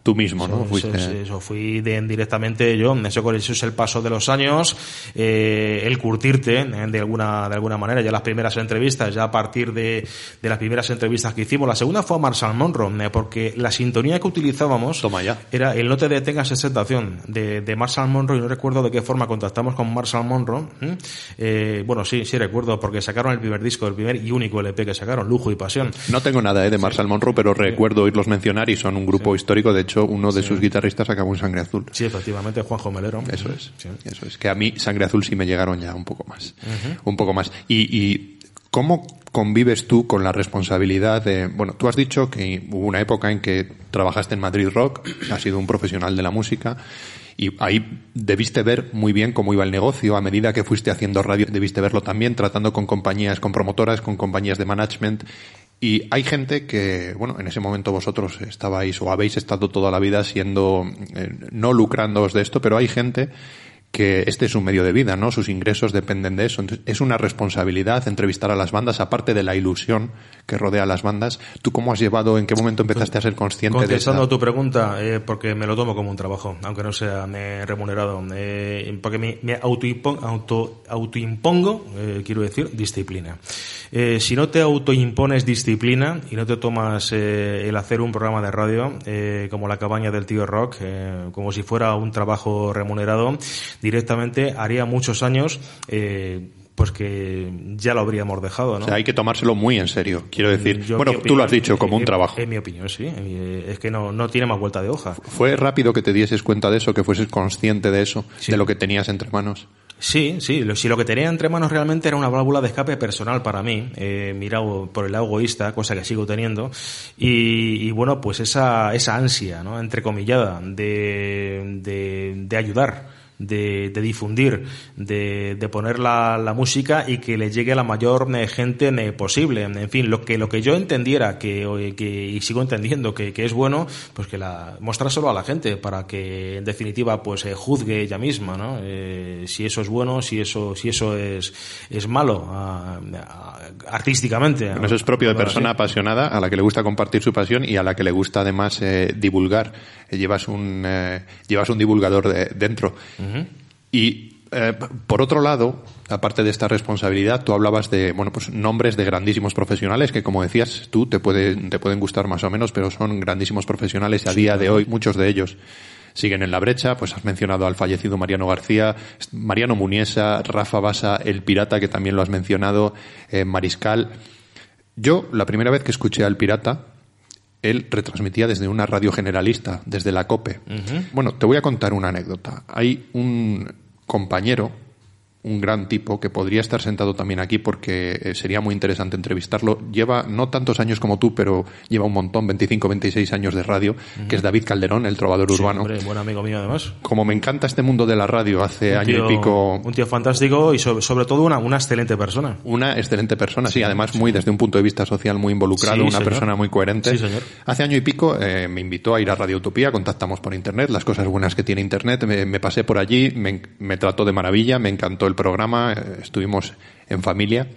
Tú mismo, ¿no? Eso, fui directamente yo. Eso, eso es el paso de los años. Eh, el curtirte eh, de alguna, de alguna manera. Ya las primeras entrevistas, ya a partir de, de las primeras entrevistas que hicimos. La segunda fue a Marshall Monroe, porque la sintonía que utilizábamos Toma ya. era el No te detengas esa sensación de, de Marshall Monroe. Y no recuerdo de qué forma contactamos con Marshall Monroe. bueno, sí, sí recuerdo, porque sacaron el primer disco, el primer y único LP que sacaron, Lujo y Pasión. No tengo nada eh, de Marshall Monroe, pero recuerdo oírlos mencionar y son un grupo histórico. De hecho, uno de sus guitarristas acabó en Sangre Azul. Sí, efectivamente, Juanjo Melero. Eso es. Eso es. Que a mí Sangre Azul sí me llegaron ya un poco más. Un poco más. Y, y ¿cómo convives tú con la responsabilidad de, bueno, tú has dicho que hubo una época en que trabajaste en Madrid Rock, has sido un profesional de la música y ahí debiste ver muy bien cómo iba el negocio. A medida que fuiste haciendo radio, debiste verlo también, tratando con compañías, con promotoras, con compañías de management. Y hay gente que, bueno, en ese momento vosotros estabais o habéis estado toda la vida siendo, eh, no lucrándoos de esto, pero hay gente que este es un medio de vida, ¿no? Sus ingresos dependen de eso. Entonces, es una responsabilidad entrevistar a las bandas, aparte de la ilusión que rodea a las bandas. ¿Tú cómo has llevado, en qué momento empezaste a ser consciente de eso? Contestando tu pregunta, eh, porque me lo tomo como un trabajo, aunque no sea me remunerado, eh, porque me, me autoimpongo, auto, autoimpongo eh, quiero decir, disciplina. Eh, si no te autoimpones disciplina y no te tomas eh, el hacer un programa de radio como la cabaña del tío Rock, como si fuera un trabajo remunerado, directamente haría muchos años eh, pues que ya lo habríamos dejado, ¿no? O sea, hay que tomárselo muy en serio, quiero decir. bueno, tú lo has dicho, como un trabajo. En mi opinión, sí. Es que no, no tiene más vuelta de hoja. ¿Fue rápido que te dieses cuenta de eso, que fueses consciente de eso, de lo que tenías entre manos? Sí, sí. Si lo que tenía entre manos realmente era una válvula de escape personal para mí, eh, mirado por el lado egoísta, cosa que sigo teniendo, y, bueno, pues esa, esa ansia, ¿no? Entrecomillada, de, de, de ayudar de, de difundir, de, de poner la, la, música y que le llegue a la mayor eh, gente eh, posible. En fin, lo que, lo que yo entendiera que, que y sigo entendiendo que, que, es bueno, pues que la solo a la gente para que en definitiva pues eh, juzgue ella misma, ¿no? Eh, si eso es bueno, si eso, si eso es, es malo a, a, artísticamente. eso es propio de persona apasionada a la que le gusta compartir su pasión y a la que le gusta además eh, divulgar. llevas un llevas un divulgador de, dentro. Y eh, por otro lado, aparte de esta responsabilidad, tú hablabas de, bueno, pues nombres de grandísimos profesionales que, como decías tú, te, puede, te pueden gustar más o menos, pero son grandísimos profesionales y a día de hoy. Muchos de ellos siguen en la brecha, pues has mencionado al fallecido Mariano García, Mariano Muniesa, Rafa Basa, el pirata que también lo has mencionado, eh, Mariscal. Yo, la primera vez que escuché al pirata, él retransmitía desde una radio generalista, desde la COPE. Bueno, te voy a contar una anécdota. Hay un compañero un gran tipo que podría estar sentado también aquí porque eh, sería muy interesante entrevistarlo. Lleva no tantos años como tú, pero lleva un montón, 25, 26 años de radio, que es David Calderón, el trovador urbano. Hombre, buen amigo mío además. Como me encanta este mundo de la radio, hace Un año tío- y pico Un tío fantástico y sobre, sobre todo una, una excelente persona. una excelente persona, sí, además muy desde un punto de vista social muy involucrado, Sí, una señor. persona muy coherente. Sí, señor. Hace año y pico eh, me invitó a ir a Radio Utopía, contactamos por internet, las cosas buenas que tiene internet, me, me pasé por allí, me, me trató de maravilla, me encantó el programa, eh, estuvimos en familia,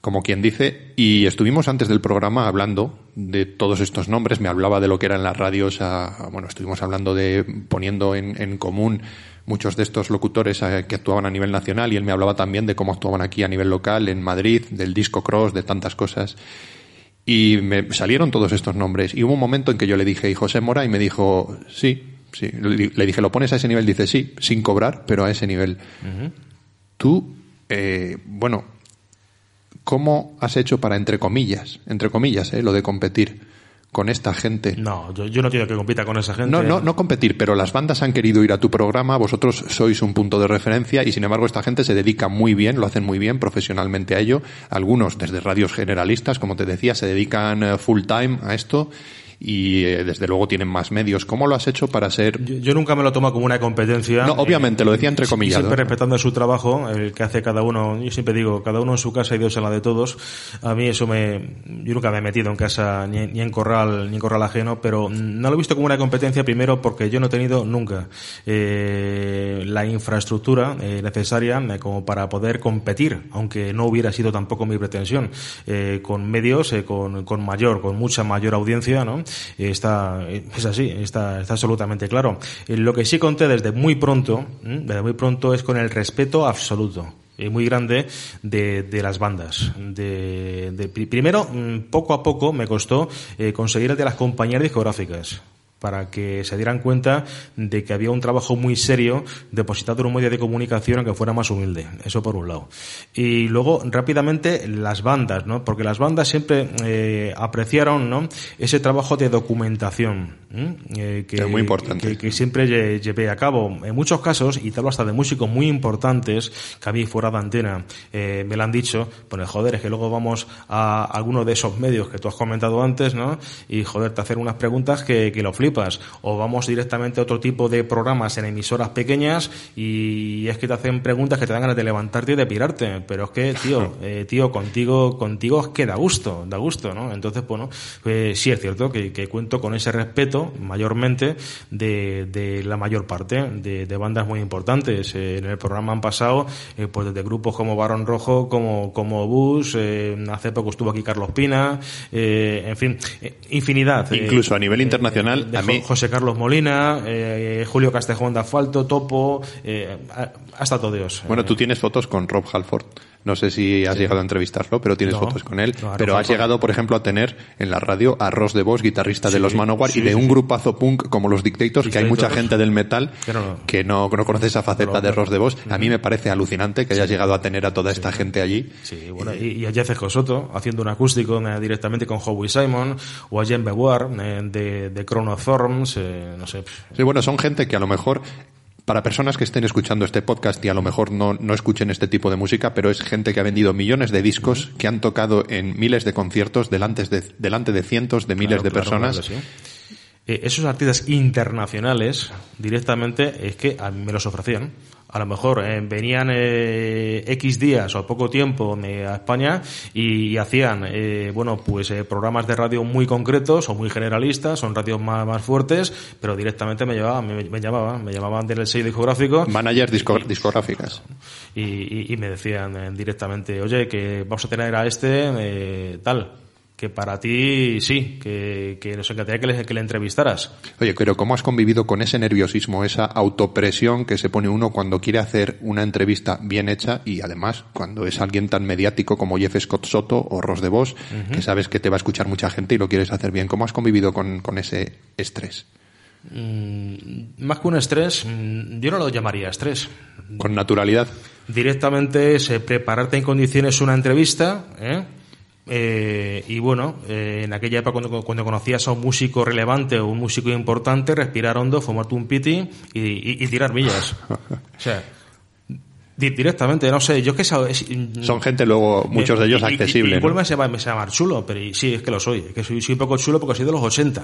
como quien dice, y estuvimos antes del programa hablando de todos estos nombres, me hablaba de lo que eran las radios, a- bueno, estuvimos hablando de poniendo en, en común muchos de estos locutores eh, que actuaban a nivel nacional y él me hablaba también de cómo actuaban aquí a nivel local, en Madrid, del disco cross, de tantas cosas. Y me salieron todos estos nombres. Y hubo un momento en que yo le dije, ¿y José Mora? Y me dijo, sí, sí. Le dije, ¿lo pones a ese nivel? Dice, sí, sin cobrar, pero a ese nivel. Tú, eh, bueno, ¿cómo has hecho para, entre comillas, entre comillas, eh, lo de competir con esta gente? No, yo, yo no quiero que compita con esa gente. No, no, no competir, pero las bandas han querido ir a tu programa, vosotros sois un punto de referencia y sin embargo esta gente se dedica muy bien, lo hacen muy bien profesionalmente a ello. Algunos desde radios generalistas, como te decía, se dedican eh, full time a esto y eh, desde luego tienen más medios. ¿Cómo lo has hecho para ser... Yo, yo nunca me lo tomo como una competencia. No, obviamente, lo decía entre comillas, Siempre respetando su trabajo, el que hace cada uno. Yo siempre digo, cada uno en su casa y Dios en la de todos. A mí eso me, yo nunca me he metido en casa ni, ni en corral, ni en corral ajeno, pero no lo he visto como una competencia primero porque yo no he tenido nunca eh, la infraestructura eh, necesaria eh, como para poder competir, aunque no hubiera sido tampoco mi pretensión, eh, con medios, eh, con, con mayor, con mucha mayor audiencia, ¿no? Eh, Está, eh, es así, está, está absolutamente claro. Eh, Lo que sí conté desde muy pronto, desde muy pronto es con el respeto absoluto y muy grande de, de las bandas. De, de- pri- primero, mm, poco a poco me costó eh, conseguir el de las compañías discográficas para que se dieran cuenta de que había un trabajo muy serio depositado en un medio de comunicación aunque fuera más humilde. Eso por un lado. Y luego, rápidamente, las bandas, ¿no? Porque las bandas siempre eh, apreciaron, ¿no? Ese trabajo de documentación. Eh, que, Es muy importante. que- que siempre lle- llevé a cabo. En muchos casos, y te hablo hasta de músicos muy importantes, que a mí fuera de antena eh, me lo han dicho, pues joder, es que luego vamos a alguno de esos medios que tú has comentado antes, ¿no? Y joder, te hacen unas preguntas que, que lo flipas. O vamos directamente a otro tipo de programas en emisoras pequeñas y es que te hacen preguntas que te dan ganas de levantarte y de pirarte. Pero es que, tío, eh, tío, contigo, contigo es que da gusto, da gusto, ¿no? Entonces, bueno, pues sí es cierto que, que cuento con ese respeto, mayormente, de, de la mayor parte de, de bandas muy importantes. Eh, en el programa han pasado, eh, pues desde grupos como Barón Rojo, como, como Bush, eh, hace poco estuvo aquí Carlos Pina, eh, en fin, infinidad. eh, Incluso a nivel internacional, a mí- Jo- José Carlos Molina, eh, Julio Castejón de Asfalto, Topo, eh, hasta todo Dios. Bueno, Eh, tú tienes fotos con Rob Halford. No sé si has llegado a entrevistarlo, pero tienes No. fotos con él. No, pero has llegado, por ejemplo, a tener en la radio a Ross de Vos, guitarrista de los Manowar, sí, y de un grupazo punk como los Dictators, que hay mucha gente del metal Que no- que conoce esa faceta de. Ross de Vos. A mí me parece alucinante que hayas llegado a tener a toda esta gente allí. Sí, bueno, y, y a Jeff Escosoto haciendo un acústico eh, directamente con Howie Simon, o a Jen Beauvoir eh, de, de Chrono Thorns, eh, no sé. Sí, bueno, son gente que a lo mejor, para personas que estén escuchando este podcast y a lo mejor no, no escuchen este tipo de música, pero es gente que ha vendido millones de discos, que han tocado en miles de conciertos delante de, delante de cientos de miles Claro, de personas. claro que sí. Eh, esos artistas internacionales directamente es que a mí me los ofrecían. A lo mejor eh, venían eh, X días o poco tiempo a España y, y hacían, eh, bueno, pues eh, programas de radio muy concretos o muy generalistas, son radios más, más fuertes, pero directamente me llevaban, me, me llamaban, me llamaban del sello discográfico Managers disco- discográficas. y, y- y me decían directamente, oye, que vamos a tener a este tal, que para ti sí, que, que nos encantaría que le, que le entrevistaras. Oye, pero ¿cómo has convivido con ese nerviosismo, esa autopresión que se pone uno cuando quiere hacer una entrevista bien hecha y además cuando es alguien tan mediático como Jeff Scott Soto o Ross de Vos, que sabes que te va a escuchar mucha gente y lo quieres hacer bien? ¿Cómo has convivido con, con ese estrés? Mm, más que un estrés, mm, yo no lo llamaría estrés. Con naturalidad. Directamente es eh, prepararte en condiciones una entrevista, ¿eh? Eh, y bueno, eh, en aquella época cuando, cuando conocías a un músico relevante o un músico importante, respirar hondo, fumarte un piti y, y- y tirar millas. O sea, Di- Directamente, no sé, yo que sa- es- Son gente luego, muchos de ellos accesibles. ¿no? vuelve a ser- me se chulo, pero y- sí, es que lo soy. Es que soy, soy un poco chulo porque soy de los 80.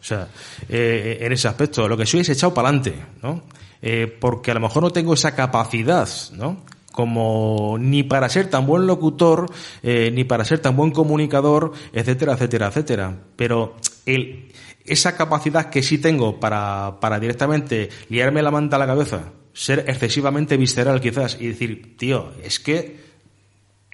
O sea, eh, en ese aspecto, lo que soy es echado para adelante, ¿no? Eh, porque a lo mejor no tengo esa capacidad, ¿no? Como ni para ser tan buen locutor, eh, ni para ser tan buen comunicador, etcétera, etcétera, etcétera. Pero el, esa capacidad que sí tengo para, para directamente liarme la manta a la cabeza, ser excesivamente visceral quizás y decir, tío, es que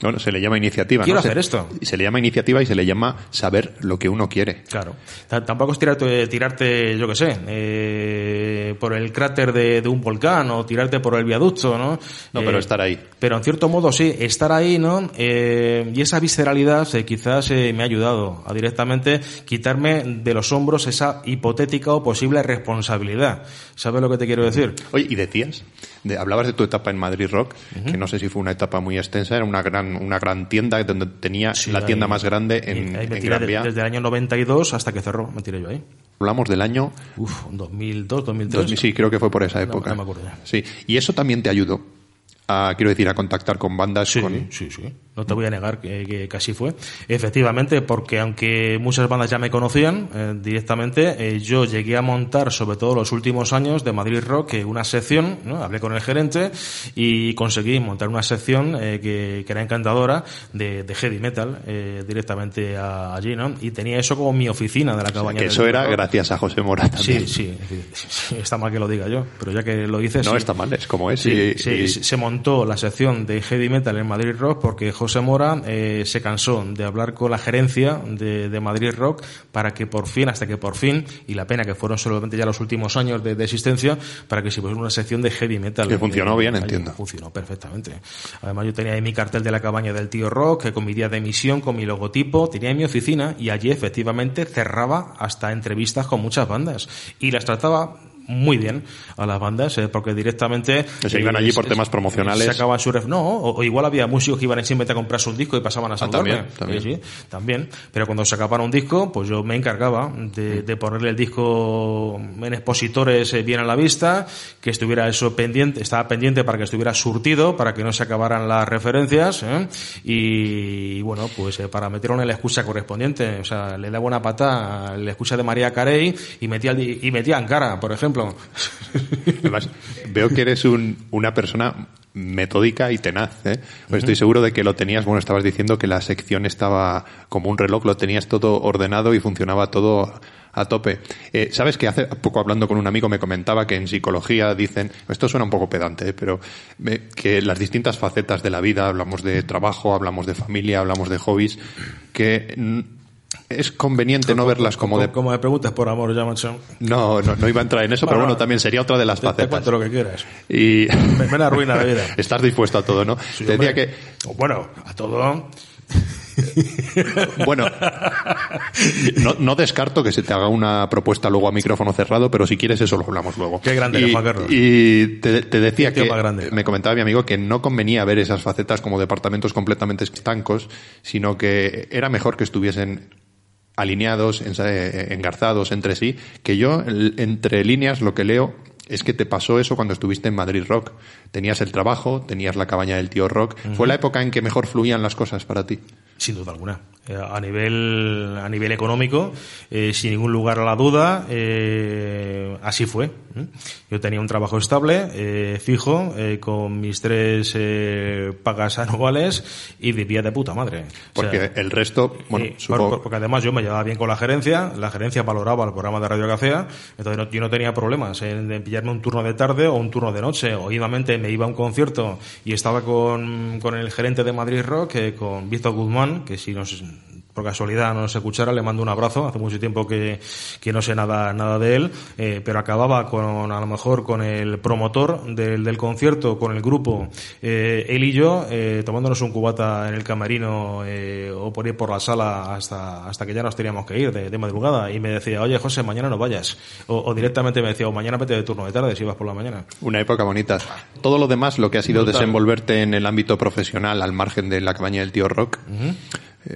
Bueno, se le llama iniciativa. Quiero ¿no? Se- hacer esto. Se le llama iniciativa y se le llama saber lo que uno quiere. Claro. T- Tampoco es tirarte, tirarte yo qué sé, eh, por el cráter de, de un volcán o tirarte por el viaducto, ¿no? No, pero Eh, estar ahí. Pero en cierto modo sí, estar ahí, ¿no? Eh, y esa visceralidad quizás me ha ayudado a directamente quitarme de los hombros esa hipotética o posible responsabilidad. ¿Sabes lo que te quiero decir? Oye, y decías, de- hablabas de tu etapa en Madrid Rock, que no sé si fue una etapa muy extensa, era una gran, una gran tienda donde tenía Sí, la tienda ahí- más grande en, ahí me en tiré Gran Vía. desde el año 92 hasta que cerró, me tiré yo ahí. Hablamos del año Uf, 2002, 2003. 2000, sí, creo que fue por esa No, época. no me acuerdo ya. Sí, y eso también te ayudó a, quiero decir, a contactar con bandas Sí, con... sí, sí. No te voy a negar que, que casi fue. Efectivamente, porque aunque muchas bandas ya me conocían eh, directamente, eh, yo llegué a montar, sobre todo los últimos años, de Madrid Rock, eh, una sección, ¿no? hablé con el gerente y conseguí montar una sección eh, que, que era encantadora de, de heavy metal directamente a- allí, ¿no? Y tenía eso como mi oficina de la cabaña. que eso era rock. gracias a José Mora también. Sí, sí, sí, está mal que lo diga yo, pero ya que lo dices. No sí. está mal, es como es. Sí, y- sí, y- se montó la sección de heavy metal en Madrid Rock porque José Mora eh, se cansó de hablar con la gerencia de, de Madrid Rock para que por fin, hasta que por fin, y la pena que fueron solamente ya los últimos años de, de existencia, para que se pusiera una sección de heavy metal. Que funcionó bien, allí. entiendo. Funcionó perfectamente. Además yo tenía ahí mi cartel de la cabaña del tío Rock, eh, con mi día de emisión, con mi logotipo, tenía ahí mi oficina y allí efectivamente cerraba hasta entrevistas con muchas bandas y las trataba muy bien a las bandas eh, porque directamente Que se iban allí por temas promocionales. se acaba su ref- no o, o igual había músicos que iban simplemente a comprarse un disco y pasaban a saludarme Ah, también, también. Sí, también pero cuando se acabara un disco pues yo me encargaba de, de ponerle el disco en expositores eh, bien a la vista que estuviera eso pendiente estaba pendiente para que estuviera surtido para que no se acabaran las referencias ¿eh? y, bueno pues eh, para meterlo en la excusa correspondiente o sea le daba una pata a la excusa de María Carey y metía y metía en cara por ejemplo Además, veo que eres un- una persona metódica y tenaz. ¿eh? Pues Estoy seguro de que lo tenías, bueno, estabas diciendo que la sección estaba como un reloj, lo tenías todo ordenado y funcionaba todo a tope. Eh, Sabes que hace poco hablando con un amigo me comentaba que en psicología dicen, esto suena un poco pedante, ¿eh? pero me- que las distintas facetas de la vida, hablamos de trabajo, hablamos de familia, hablamos de hobbies, que es conveniente no verlas como de como me preguntas por amor ya macho no, no, no iba a entrar en eso, pero Bueno, también sería otra de las te, te facetas. cuento lo que quieras Y me, me la arruina la vida estás dispuesto a todo, ¿no? Sí, Te decía que, bueno a todo bueno, no, no descarto que se te haga una propuesta luego a micrófono cerrado, pero si quieres eso lo hablamos luego. Qué grande y, Juan Carlos. Y te, te decía que, me comentaba mi amigo que no convenía ver esas facetas como departamentos completamente estancos, sino que era mejor que estuviesen alineados, eh, engarzados entre sí, que yo entre líneas lo que leo es que te pasó eso cuando estuviste en Madrid Rock. Tenías el trabajo, tenías la cabaña del tío Rock. Fue la época en que mejor fluían las cosas para ti. Sin duda alguna. Eh, a nivel a nivel económico, eh, sin ningún lugar a la duda, eh, así fue. Yo tenía un trabajo estable, eh, fijo, con mis tres pagas anuales y vivía de puta madre. O sea, Porque el resto, bueno, supongo- por- porque además yo me llevaba bien con la gerencia, la gerencia valoraba el programa de Radio hacía, entonces no- yo no tenía problemas en, en pillarme un turno de tarde o un turno de noche, o me iba a un concierto y estaba con, con el gerente de Madrid Rock, con Víctor Guzmán, que si nos, por casualidad no nos escuchara, le mando un abrazo, hace mucho tiempo que, que no sé nada, nada de él, eh, pero acababa con, a lo mejor con el promotor del, del concierto, con el grupo, eh, él y yo, eh, tomándonos un cubata en el camerino eh, o por ir por la sala hasta, hasta que ya nos teníamos que ir de, de madrugada y me decía, oye José, mañana no vayas. O, o directamente me decía, o mañana vete de turno de tarde si vas por la mañana. Una época bonita. Todo lo demás, lo que ha sido Brutal. desenvolverte en el ámbito profesional al margen de la cabaña del tío Rock.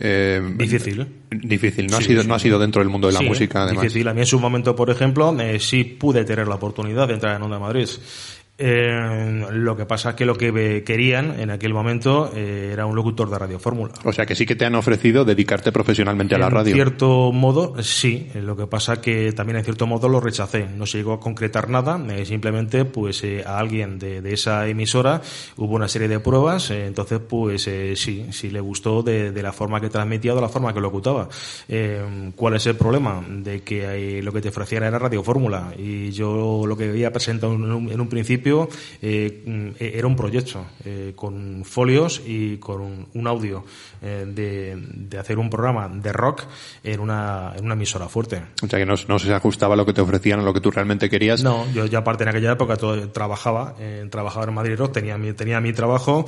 Eh, Difícil. Difícil. No, ha sido, sí. no ha sido dentro del mundo de la Sí, música, además. Difícil. A mí en su momento, por ejemplo, eh, sí pude tener la oportunidad de entrar en Onda Madrid. Eh, lo que pasa es que lo que querían en aquel momento eh, era un locutor de Radio Fórmula. O sea que sí que te han ofrecido dedicarte profesionalmente a la radio. En cierto modo, sí. Lo que pasa es que también en cierto modo lo rechacé. No se llegó a concretar nada. Eh, simplemente, pues a alguien de, de, esa emisora hubo una serie de pruebas. entonces, pues sí, sí le gustó de, de, la forma que transmitía, de la forma que locutaba. ¿Cuál es el problema? De que lo que te ofreciera era Radio Fórmula. Y yo lo que había presentado en un, en un principio eh, mm, era un proyecto eh, con folios y con un, audio eh, de, hacer un programa de rock en una, en una emisora fuerte. O sea que no, se ajustaba a lo que te ofrecían, a lo que tú realmente querías. No, yo ya aparte en aquella época todo, trabajaba, trabajaba en Madrid Rock, tenía mi, tenía mi trabajo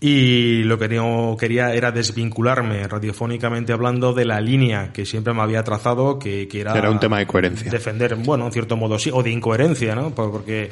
y lo que no quería era desvincularme radiofónicamente hablando de la línea que siempre me había trazado, que, que era... Era un tema de coherencia. Defender, bueno, en cierto modo sí, o de incoherencia, ¿no? Porque,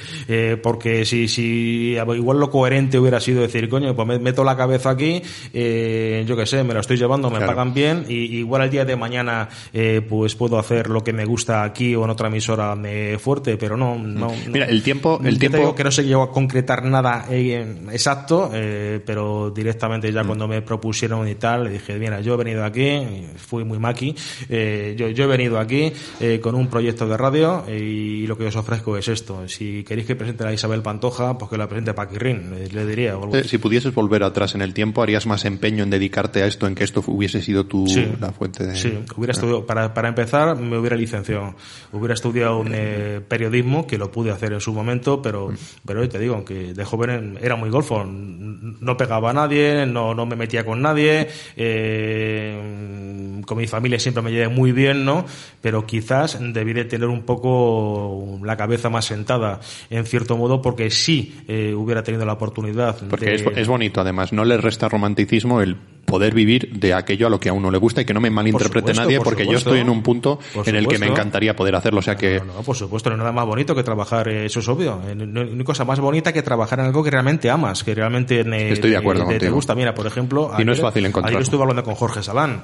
porque si, si igual lo coherente hubiera sido decir, coño, pues me meto la cabeza aquí, eh, yo qué sé, me lo estoy llevando, me pagan bien, y igual el día de mañana eh, pues puedo hacer lo que me gusta aquí o en otra emisora me fuerte, pero no, no. Mira, el tiempo, el tiempo. Digo que no se llegó a concretar nada eh, exacto, pero directamente ya mm. cuando me propusieron y tal, le dije, mira, yo he venido aquí, fui muy maqui, yo, yo he venido aquí con un proyecto de radio y lo que os ofrezco es esto. Si queréis que presente a Isabel Pantoja, pues que la presente Paquirrin, le, le diría. Eh, si pudieses volver atrás en el tiempo, ¿harías más empeño en dedicarte a esto, en que esto hubiese sido tu, la fuente de... Sí, hubiera estudiado, para, para empezar, me hubiera licenciado. Hubiera estudiado un, eh, periodismo, que lo pude hacer en su momento, pero, mm. pero hoy te digo, que de joven era muy golfo. No pegaba a nadie, no, no me metía con nadie, eh, con mi familia siempre me llevé muy bien, ¿no? Pero quizás debí de tener un poco la cabeza más sentada, en cierto modo, porque sí eh, hubiera tenido la oportunidad. Porque es, es, bonito, además, no le resta romanticismo el poder vivir de aquello a lo que a uno le gusta y que no me malinterprete nadie, porque yo estoy en un punto en el que me encantaría poder hacerlo. O sea que. No, por supuesto, no hay nada más bonito que trabajar, eh, eso es obvio. Eh, no hay cosa más bonita que trabajar en algo que realmente amas, que realmente Estoy de acuerdo te, gusta. Mira, por ejemplo. Y no es fácil. Ayer estuve hablando con Jorge Salán,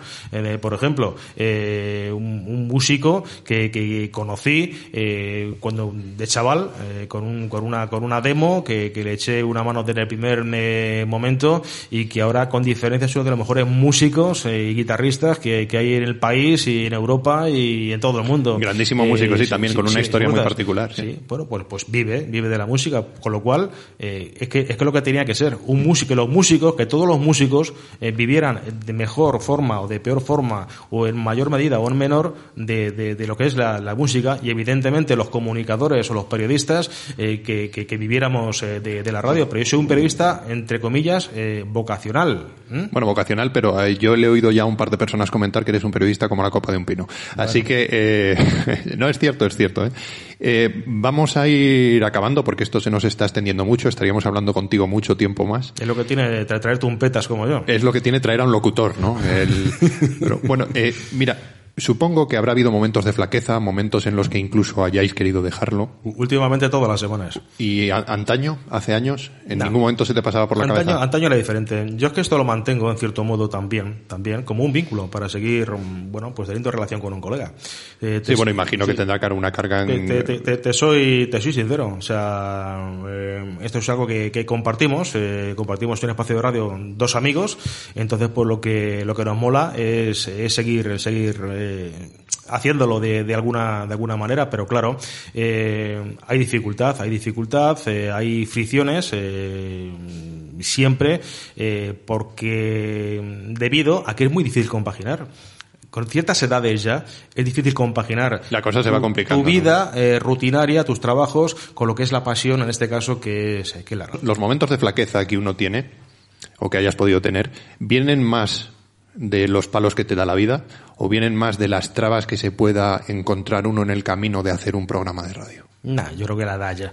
por ejemplo, un, músico que, que conocí cuando de chaval, con, un, con, una, con una demo que, que le eché una mano desde el primer eh, momento y que ahora con diferencia es uno de los mejores músicos eh, y guitarristas que, que, hay en el país y en Europa y en todo el mundo. Grandísimo músico, sí, eh, también con una historia muy particular. Sí. bueno, pues, pues vive, vive de la música, con lo cual es, que, es que lo que tenía que ser, un músico, los músicos, que todos los músicos vivieran de mejor forma o de peor forma o en mayor medida o en menor de, de, lo que es la, la, música y evidentemente los comunicadores o los periodistas que, que, que, viviéramos de, de, la radio, pero yo soy un periodista, entre comillas, eh, vocacional. Bueno, vocacional, pero eh, yo le he oído ya a un par de personas comentar que eres un periodista como la copa de un pino. Así que, eh, no es cierto, es cierto. ¿eh? Eh, vamos a ir acabando porque esto se nos está extendiendo mucho, estaríamos hablando contigo mucho tiempo más. Es lo que tiene traer tumpetas como yo. Es lo que tiene traer a un locutor, ¿no? El, pero, bueno, mira, Supongo que habrá habido momentos de flaqueza, momentos en los que incluso hayáis querido dejarlo. Últimamente todas las semanas. ¿Y antaño, hace años, en ningún momento se te pasaba por la cabeza? Antaño era diferente. Yo es que esto lo mantengo en cierto modo también, también como un vínculo para seguir, bueno, pues teniendo relación con un colega. Eh, sí, bueno, imagino que tendrá una carga en... Te, soy, te soy sincero. O sea, eh, esto es algo que, compartimos, eh, compartimos en un espacio de radio dos amigos, entonces pues lo que, lo que nos mola es, es seguir, seguir eh, haciéndolo de, de, alguna, de alguna manera, pero claro, eh, hay dificultad, hay dificultad, eh, hay fricciones, siempre, porque debido a que es muy difícil compaginar. Con ciertas edades ya es difícil compaginar la cosa se va complicando tu vida rutinaria tus trabajos con lo que es la pasión en este caso que es que la los momentos de flaqueza que uno tiene o que hayas podido tener vienen más de los palos que te da la vida o vienen más de las trabas que se pueda encontrar uno en el camino de hacer un programa de radio? Nah, yo creo que la da ya.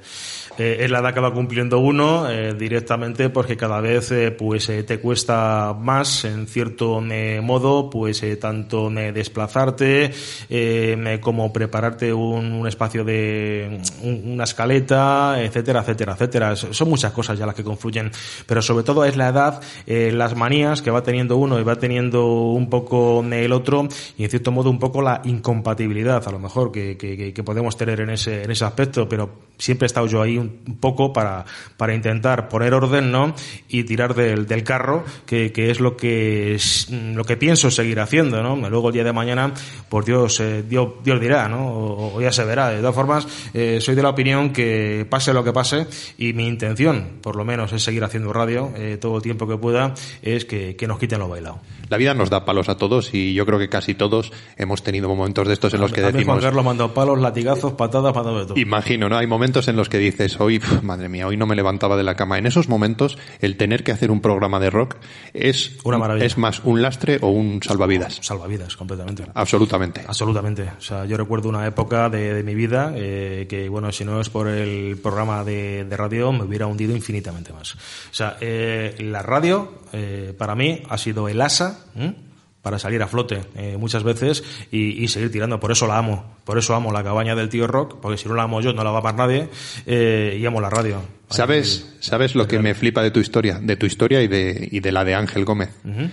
Eh, es la edad que va cumpliendo uno eh, directamente porque cada vez eh, pues te cuesta más en cierto modo pues tanto desplazarte como prepararte un, espacio de una escaleta etcétera etcétera etcétera. Son muchas cosas ya las que confluyen. Pero sobre todo es la edad las manías que va teniendo uno y va teniendo un poco el otro y en cierto modo un poco la incompatibilidad a lo mejor que, que, podemos tener en ese en ese aspecto. Pero siempre he estado yo ahí un poco para, para intentar poner orden, ¿no? Y tirar del, del carro, que, que, es lo que lo que pienso seguir haciendo, ¿no? Luego el día de mañana, pues Dios, eh, Dios, Dios dirá, ¿no? O, ya se verá. De todas formas, eh, soy de la opinión que pase lo que pase, y mi intención, por lo menos, es seguir haciendo radio eh, todo el tiempo que pueda, es que, que nos quiten lo bailado. La vida nos da palos a todos y yo creo que casi todos hemos tenido momentos de estos en los que a decimos... Juan Carlos mandó palos, latigazos, patadas, mandado de todo. Imagino, ¿no? Hay momentos en los que dices, hoy, madre mía, hoy no me levantaba de la cama. En esos momentos, el tener que hacer un programa de rock es, Una maravilla. es más un lastre o un salvavidas. Salvavidas, completamente. Absolutamente. Absolutamente. O sea, yo recuerdo una época de, de mi vida eh, que, bueno, si no es por el programa de, de, radio, me hubiera hundido infinitamente más. O sea, eh, la radio, eh, para mí, ha sido el asa. Para salir a flote eh, muchas veces y, y, seguir tirando. Por eso la amo. Por eso amo la cabaña del tío Rock, porque si no la amo yo no la va a amar nadie. Eh, y amo la radio. ¿Sabes, Ahí, ¿sabes lo que me flipa de tu historia? De tu historia y de, y de la de Ángel Gómez. Uh -huh.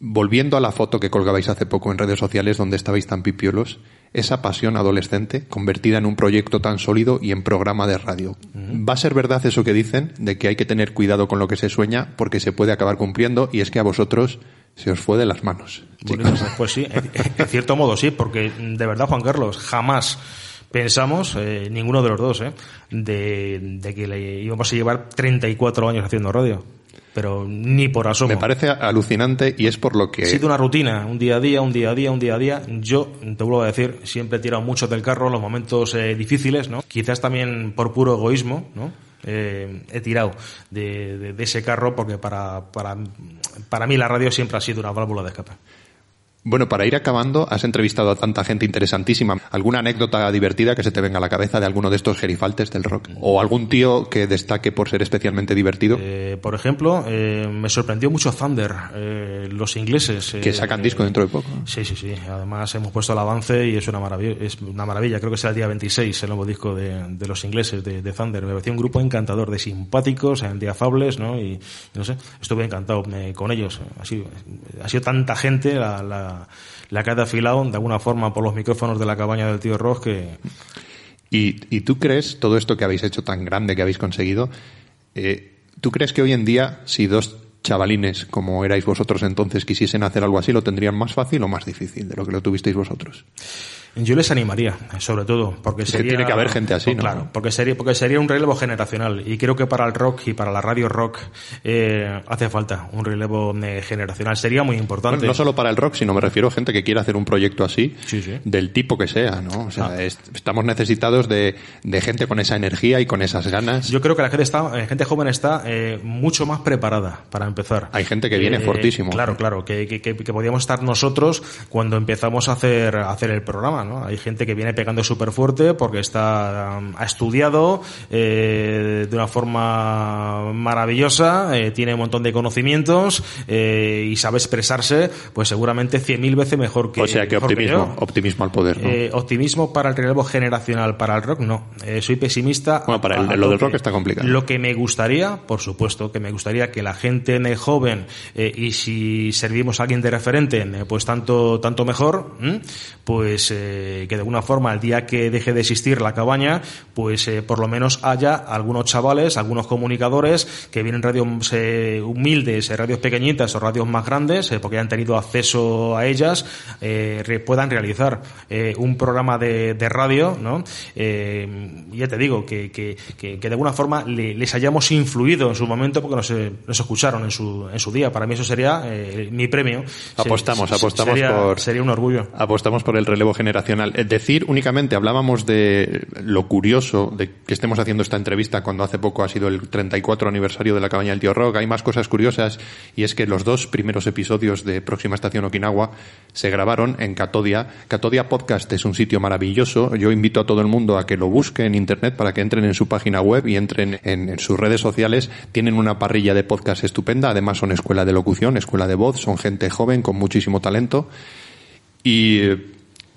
Volviendo a la foto que colgabais hace poco en redes sociales donde estabais tan pipiolos, esa pasión adolescente convertida en un proyecto tan sólido y en programa de radio. Uh -huh. ¿Va a ser verdad eso que dicen de que hay que tener cuidado con lo que se sueña porque se puede acabar cumpliendo y es que a vosotros se os fue de las manos. Bueno, pues sí, en, en, cierto modo sí, porque de verdad, Juan Carlos, jamás pensamos, eh, ninguno de los dos, eh, de, de, que le íbamos a llevar 34 años haciendo radio. Pero ni por asomo. Me parece alucinante y es por lo que... Ha sido una rutina, un día a día, un día a día, un día a día. Yo, te vuelvo a decir, siempre he tirado mucho del carro en los momentos eh, difíciles, ¿no? Quizás también por puro egoísmo, ¿no? Eh, he tirado de, de, de, ese carro porque para, para, para mí la radio siempre ha sido una válvula de escape. Bueno, para ir acabando, has entrevistado a tanta gente interesantísima. ¿Alguna anécdota divertida que se te venga a la cabeza de alguno de estos gerifaltes del rock? ¿O algún tío que destaque por ser especialmente divertido? Eh, por ejemplo, eh, me sorprendió mucho Thunder, eh, los ingleses. que sacan disco dentro de poco. Sí, sí, sí. Además hemos puesto el avance y es una maravilla. Es una maravilla. Creo que será el día 26 el nuevo disco de, de los ingleses, de, de, Thunder. Me pareció un grupo encantador, de simpáticos, de afables, ¿no? Y, no sé, estuve encantado con ellos. Ha sido, ha sido tanta gente la, la la que ha desfilado de alguna forma por los micrófonos de la cabaña del tío Ross que... ¿Y, ¿Y, tú crees, todo esto que habéis hecho tan grande que habéis conseguido, eh, ¿tú crees que hoy en día, si dos chavalines como erais vosotros entonces quisiesen hacer algo así, lo tendrían más fácil o más difícil de lo que lo tuvisteis vosotros? Yo les animaría, sobre todo, porque es sería, que tiene que haber gente así, ¿no? Claro, porque sería, porque sería un relevo generacional y creo que para el rock y para la radio rock eh, hace falta un relevo eh, generacional. Sería muy importante. Bueno, no solo para el rock, sino me refiero a gente que quiera hacer un proyecto así, sí, sí. del tipo que sea, ¿no? O sea, ah. es, estamos necesitados de, de, gente con esa energía y con esas ganas. Yo creo que la gente está, eh, gente joven está eh, mucho más preparada para empezar. Hay gente que viene fortísimo. Claro, claro, que, que, que, que podíamos estar nosotros cuando empezamos a hacer, a hacer el programa, ¿no? Hay gente que viene pegando súper fuerte porque está um, ha estudiado eh, de una forma maravillosa, eh, tiene un montón de conocimientos eh, y sabe expresarse, pues seguramente cien mil veces mejor que O sea que optimismo, que optimismo al poder. ¿no? Eh, optimismo para el relevo generacional, para el rock no. Eh, soy pesimista. Bueno, para el, lo del rock está complicado. Lo que me gustaría, por supuesto, que me gustaría que la gente joven eh, y si servimos a alguien de referente, pues tanto tanto mejor, pues que de alguna forma el día que deje de existir la cabaña, pues eh, por lo menos haya algunos chavales, algunos comunicadores que vienen radios eh, humildes, eh, radios pequeñitas o radios más grandes, eh, porque han tenido acceso a ellas, puedan realizar un programa de, de radio, ¿no? ya te digo, que, que, que, que de alguna forma le, les hayamos influido en su momento porque nos, nos escucharon en su, en su día. Para mí eso sería mi premio. Apostamos, Se, apostamos sería, por... Sería un orgullo. Apostamos por el relevo generacional. Es decir, únicamente hablábamos de lo curioso de que estemos haciendo esta entrevista cuando hace poco ha sido el 34 aniversario de la cabaña del tío Rock. Hay más cosas curiosas y es que los dos primeros episodios de Próxima Estación Okinawa se grabaron en Catodia. Catodia Podcast es un sitio maravilloso. Yo invito a todo el mundo a que lo busque en internet para que entren en su página web y entren en, sus redes sociales. Tienen una parrilla de podcast estupenda. Además son escuela de locución, escuela de voz. Son gente joven con muchísimo talento. Y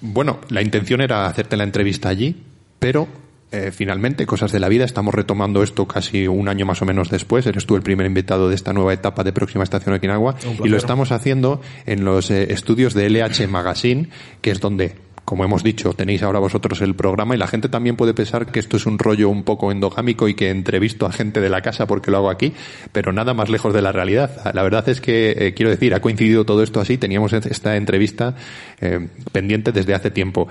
bueno, la intención era hacerte la entrevista allí, pero eh, finalmente, cosas de la vida, estamos retomando esto casi un año más o menos después. Eres tú el primer invitado de esta nueva etapa de Próxima Estación Okinawa y lo estamos haciendo en los eh, estudios de LH Magazine, que es donde como hemos dicho, tenéis ahora vosotros el programa y la gente también puede pensar que esto es un rollo un poco endogámico y que entrevisto a gente de la casa porque lo hago aquí, pero nada más lejos de la realidad. La verdad es que, eh, quiero decir, ha coincidido todo esto así, teníamos esta entrevista eh, pendiente desde hace tiempo.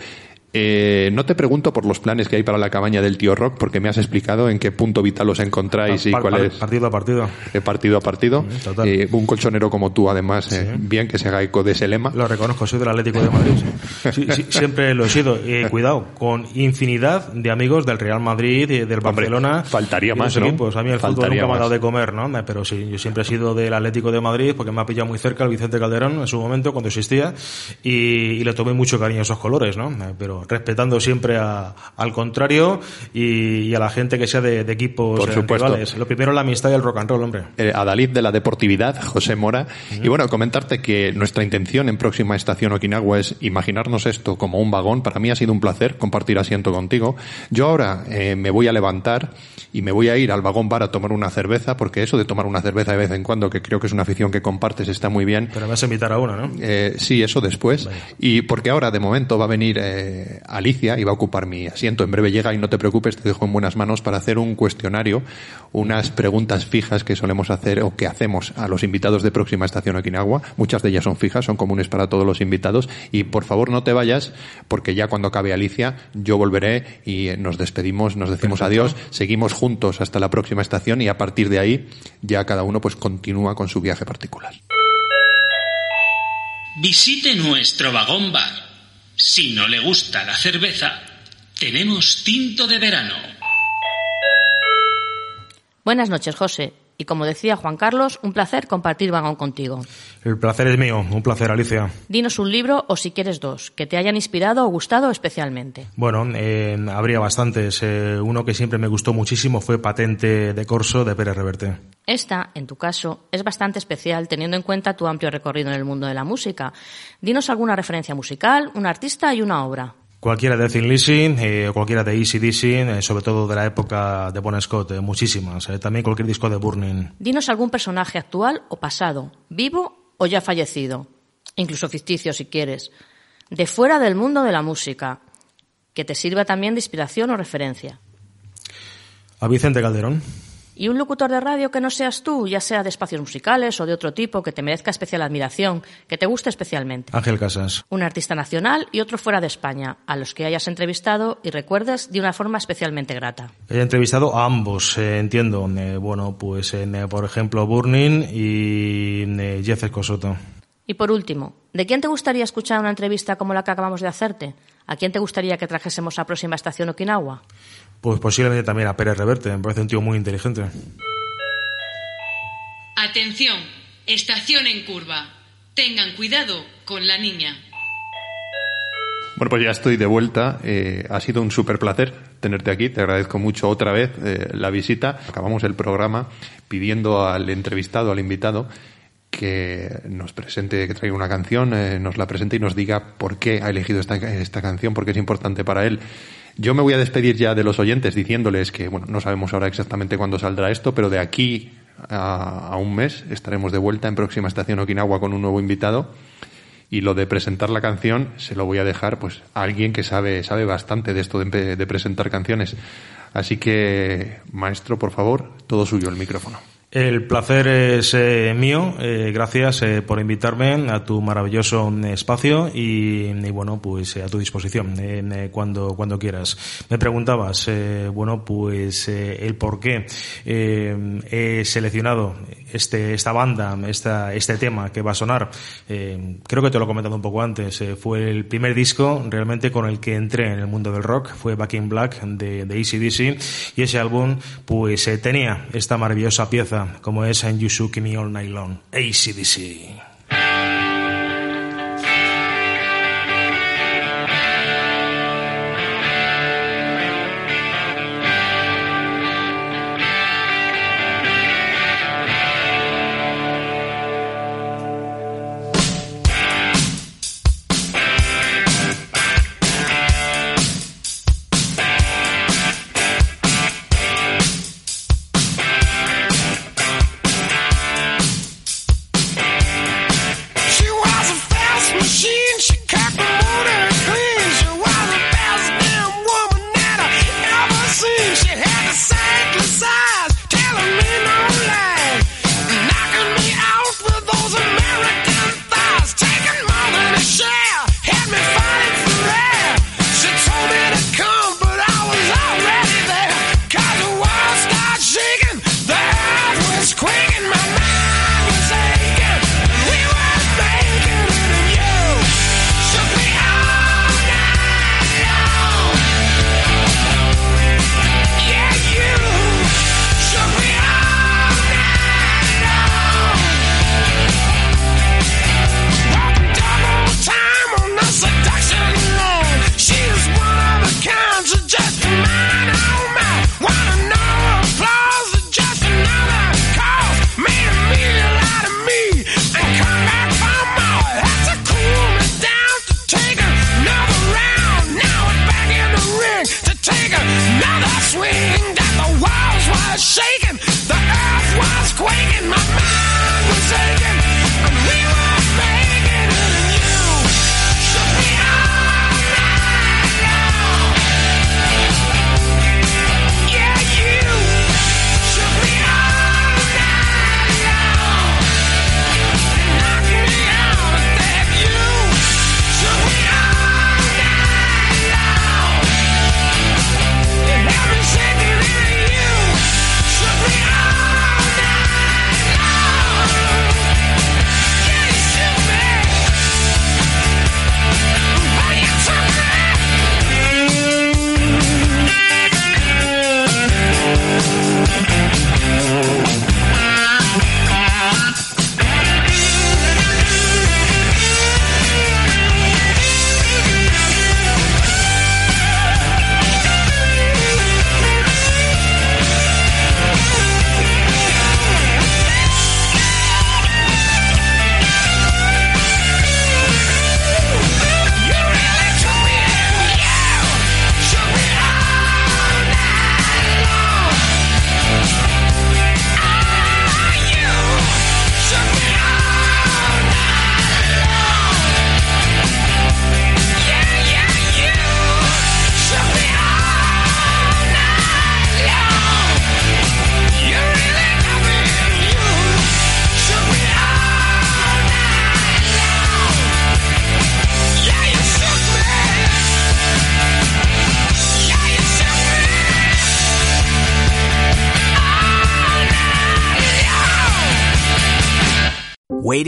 Eh, no te pregunto por los planes que hay para la cabaña del tío Rock, porque me has explicado en qué punto vital os encontráis y cuál es. Partido a partido. Eh, partido a partido. Eh, un colchonero como tú, además, bien que se haga eco de ese lema. Lo reconozco, soy del Atlético de Madrid. siempre lo he sido. cuidado, con infinidad de amigos del Real Madrid, y del Barcelona. faltaría más, ¿no? A mí el fútbol nunca me ha dado de comer, ¿no? Pero sí, yo siempre he sido del Atlético de Madrid porque me ha pillado muy cerca el Vicente Calderón en su momento, cuando existía, y, y le tomé mucho cariño a esos colores, ¿no? Pero respetando siempre al contrario y, a la gente que sea de, equipos Por supuesto. Lo primero la amistad y el rock and roll, hombre. Eh, Adalid de la Deportividad, José Mora. Y bueno, comentarte que nuestra intención en próxima estación Okinawa es imaginarnos esto como un vagón. Para mí ha sido un placer compartir asiento contigo. Yo ahora eh, me voy a levantar y me voy a ir al vagón bar a tomar una cerveza, porque eso de tomar una cerveza de vez en cuando, que creo que es una afición que compartes, está muy bien. Pero vas a invitar a una, ¿no? Eh, sí, eso después. Y porque ahora, de momento, va a venir eh, Alicia y va a ocupar mi asiento. En breve llega y no te preocupes, te dejo en buenas manos para hacer un cuestionario, unas preguntas fijas que solemos hacer o que hacemos a los invitados de próxima estación Okinawa. Muchas de ellas son fijas, son comunes para todos los invitados. Y por favor no te vayas, porque ya cuando acabe Alicia, yo volveré y nos despedimos, nos decimos adiós, seguimos juntos hasta la próxima estación y a partir de ahí ya cada uno pues continúa con su viaje particular. Visite nuestro vagón bar si no le gusta la cerveza, tenemos tinto de verano. Buenas noches, José. Y como decía Juan Carlos, un placer compartir vagón contigo. El placer es mío, un placer, Alicia. Dinos un libro o si quieres dos, que te hayan inspirado o gustado especialmente. Bueno, eh, habría bastantes. Eh, uno que siempre me gustó muchísimo fue Patente de Corso de Pérez Reverte. Esta, en tu caso, es bastante especial teniendo en cuenta tu amplio recorrido en el mundo de la música. Dinos alguna referencia musical, un artista y una obra. Cualquiera de Thin Lizzy, eh, cualquiera de Easy Dizzy, eh, sobre todo de la época de Bon Scott, eh, muchísimas. Eh, también cualquier disco de Burning. Dinos algún personaje actual o pasado, vivo o ya fallecido, incluso ficticio si quieres, de fuera del mundo de la música, que te sirva también de inspiración o referencia. A Vicente Calderón. Y un locutor de radio que no seas tú, ya sea de espacios musicales o de otro tipo, que te merezca especial admiración, que te guste especialmente. Ángel Casas. Un artista nacional y otro fuera de España, a los que hayas entrevistado y recuerdes de una forma especialmente grata. He entrevistado a ambos, eh, entiendo. Eh, bueno, pues eh, por ejemplo Burning y Jeff Escosoto. Y por último, ¿de quién te gustaría escuchar una entrevista como la que acabamos de hacerte? ¿A quién te gustaría que trajésemos a próxima estación Okinawa? Pues posiblemente también a Pérez Reverte, me parece un tío muy inteligente. Atención, estación en curva. Tengan cuidado con la niña. Bueno, pues ya estoy de vuelta. Eh, ha sido un súper placer tenerte aquí. Te agradezco mucho otra vez eh, la visita. Acabamos el programa pidiendo al entrevistado, al invitado, que nos presente, que traiga una canción, eh, nos la presente y nos diga por qué ha elegido esta, esta canción, porque es importante para él. Yo me voy a despedir ya de los oyentes diciéndoles que, bueno, no sabemos ahora exactamente cuándo saldrá esto, pero de aquí a, un mes estaremos de vuelta en próxima estación Okinawa con un nuevo invitado. Y lo de presentar la canción se lo voy a dejar pues a alguien que sabe, sabe bastante de esto de, de presentar canciones. Así que, maestro, por favor, todo suyo el micrófono. El placer es eh, mío. Eh, gracias eh, por invitarme a tu maravilloso espacio y, bueno, pues a tu disposición cuando cuando quieras. Me preguntabas, bueno, pues el por qué he seleccionado este esta banda, esta, este tema que va a sonar. creo que te lo he comentado un poco antes. fue el primer disco realmente con el que entré en el mundo del rock. Fue Back in Black de, de ACDC y ese álbum pues tenía esta maravillosa pieza como es And You Shook Me All Night Long, ACDC.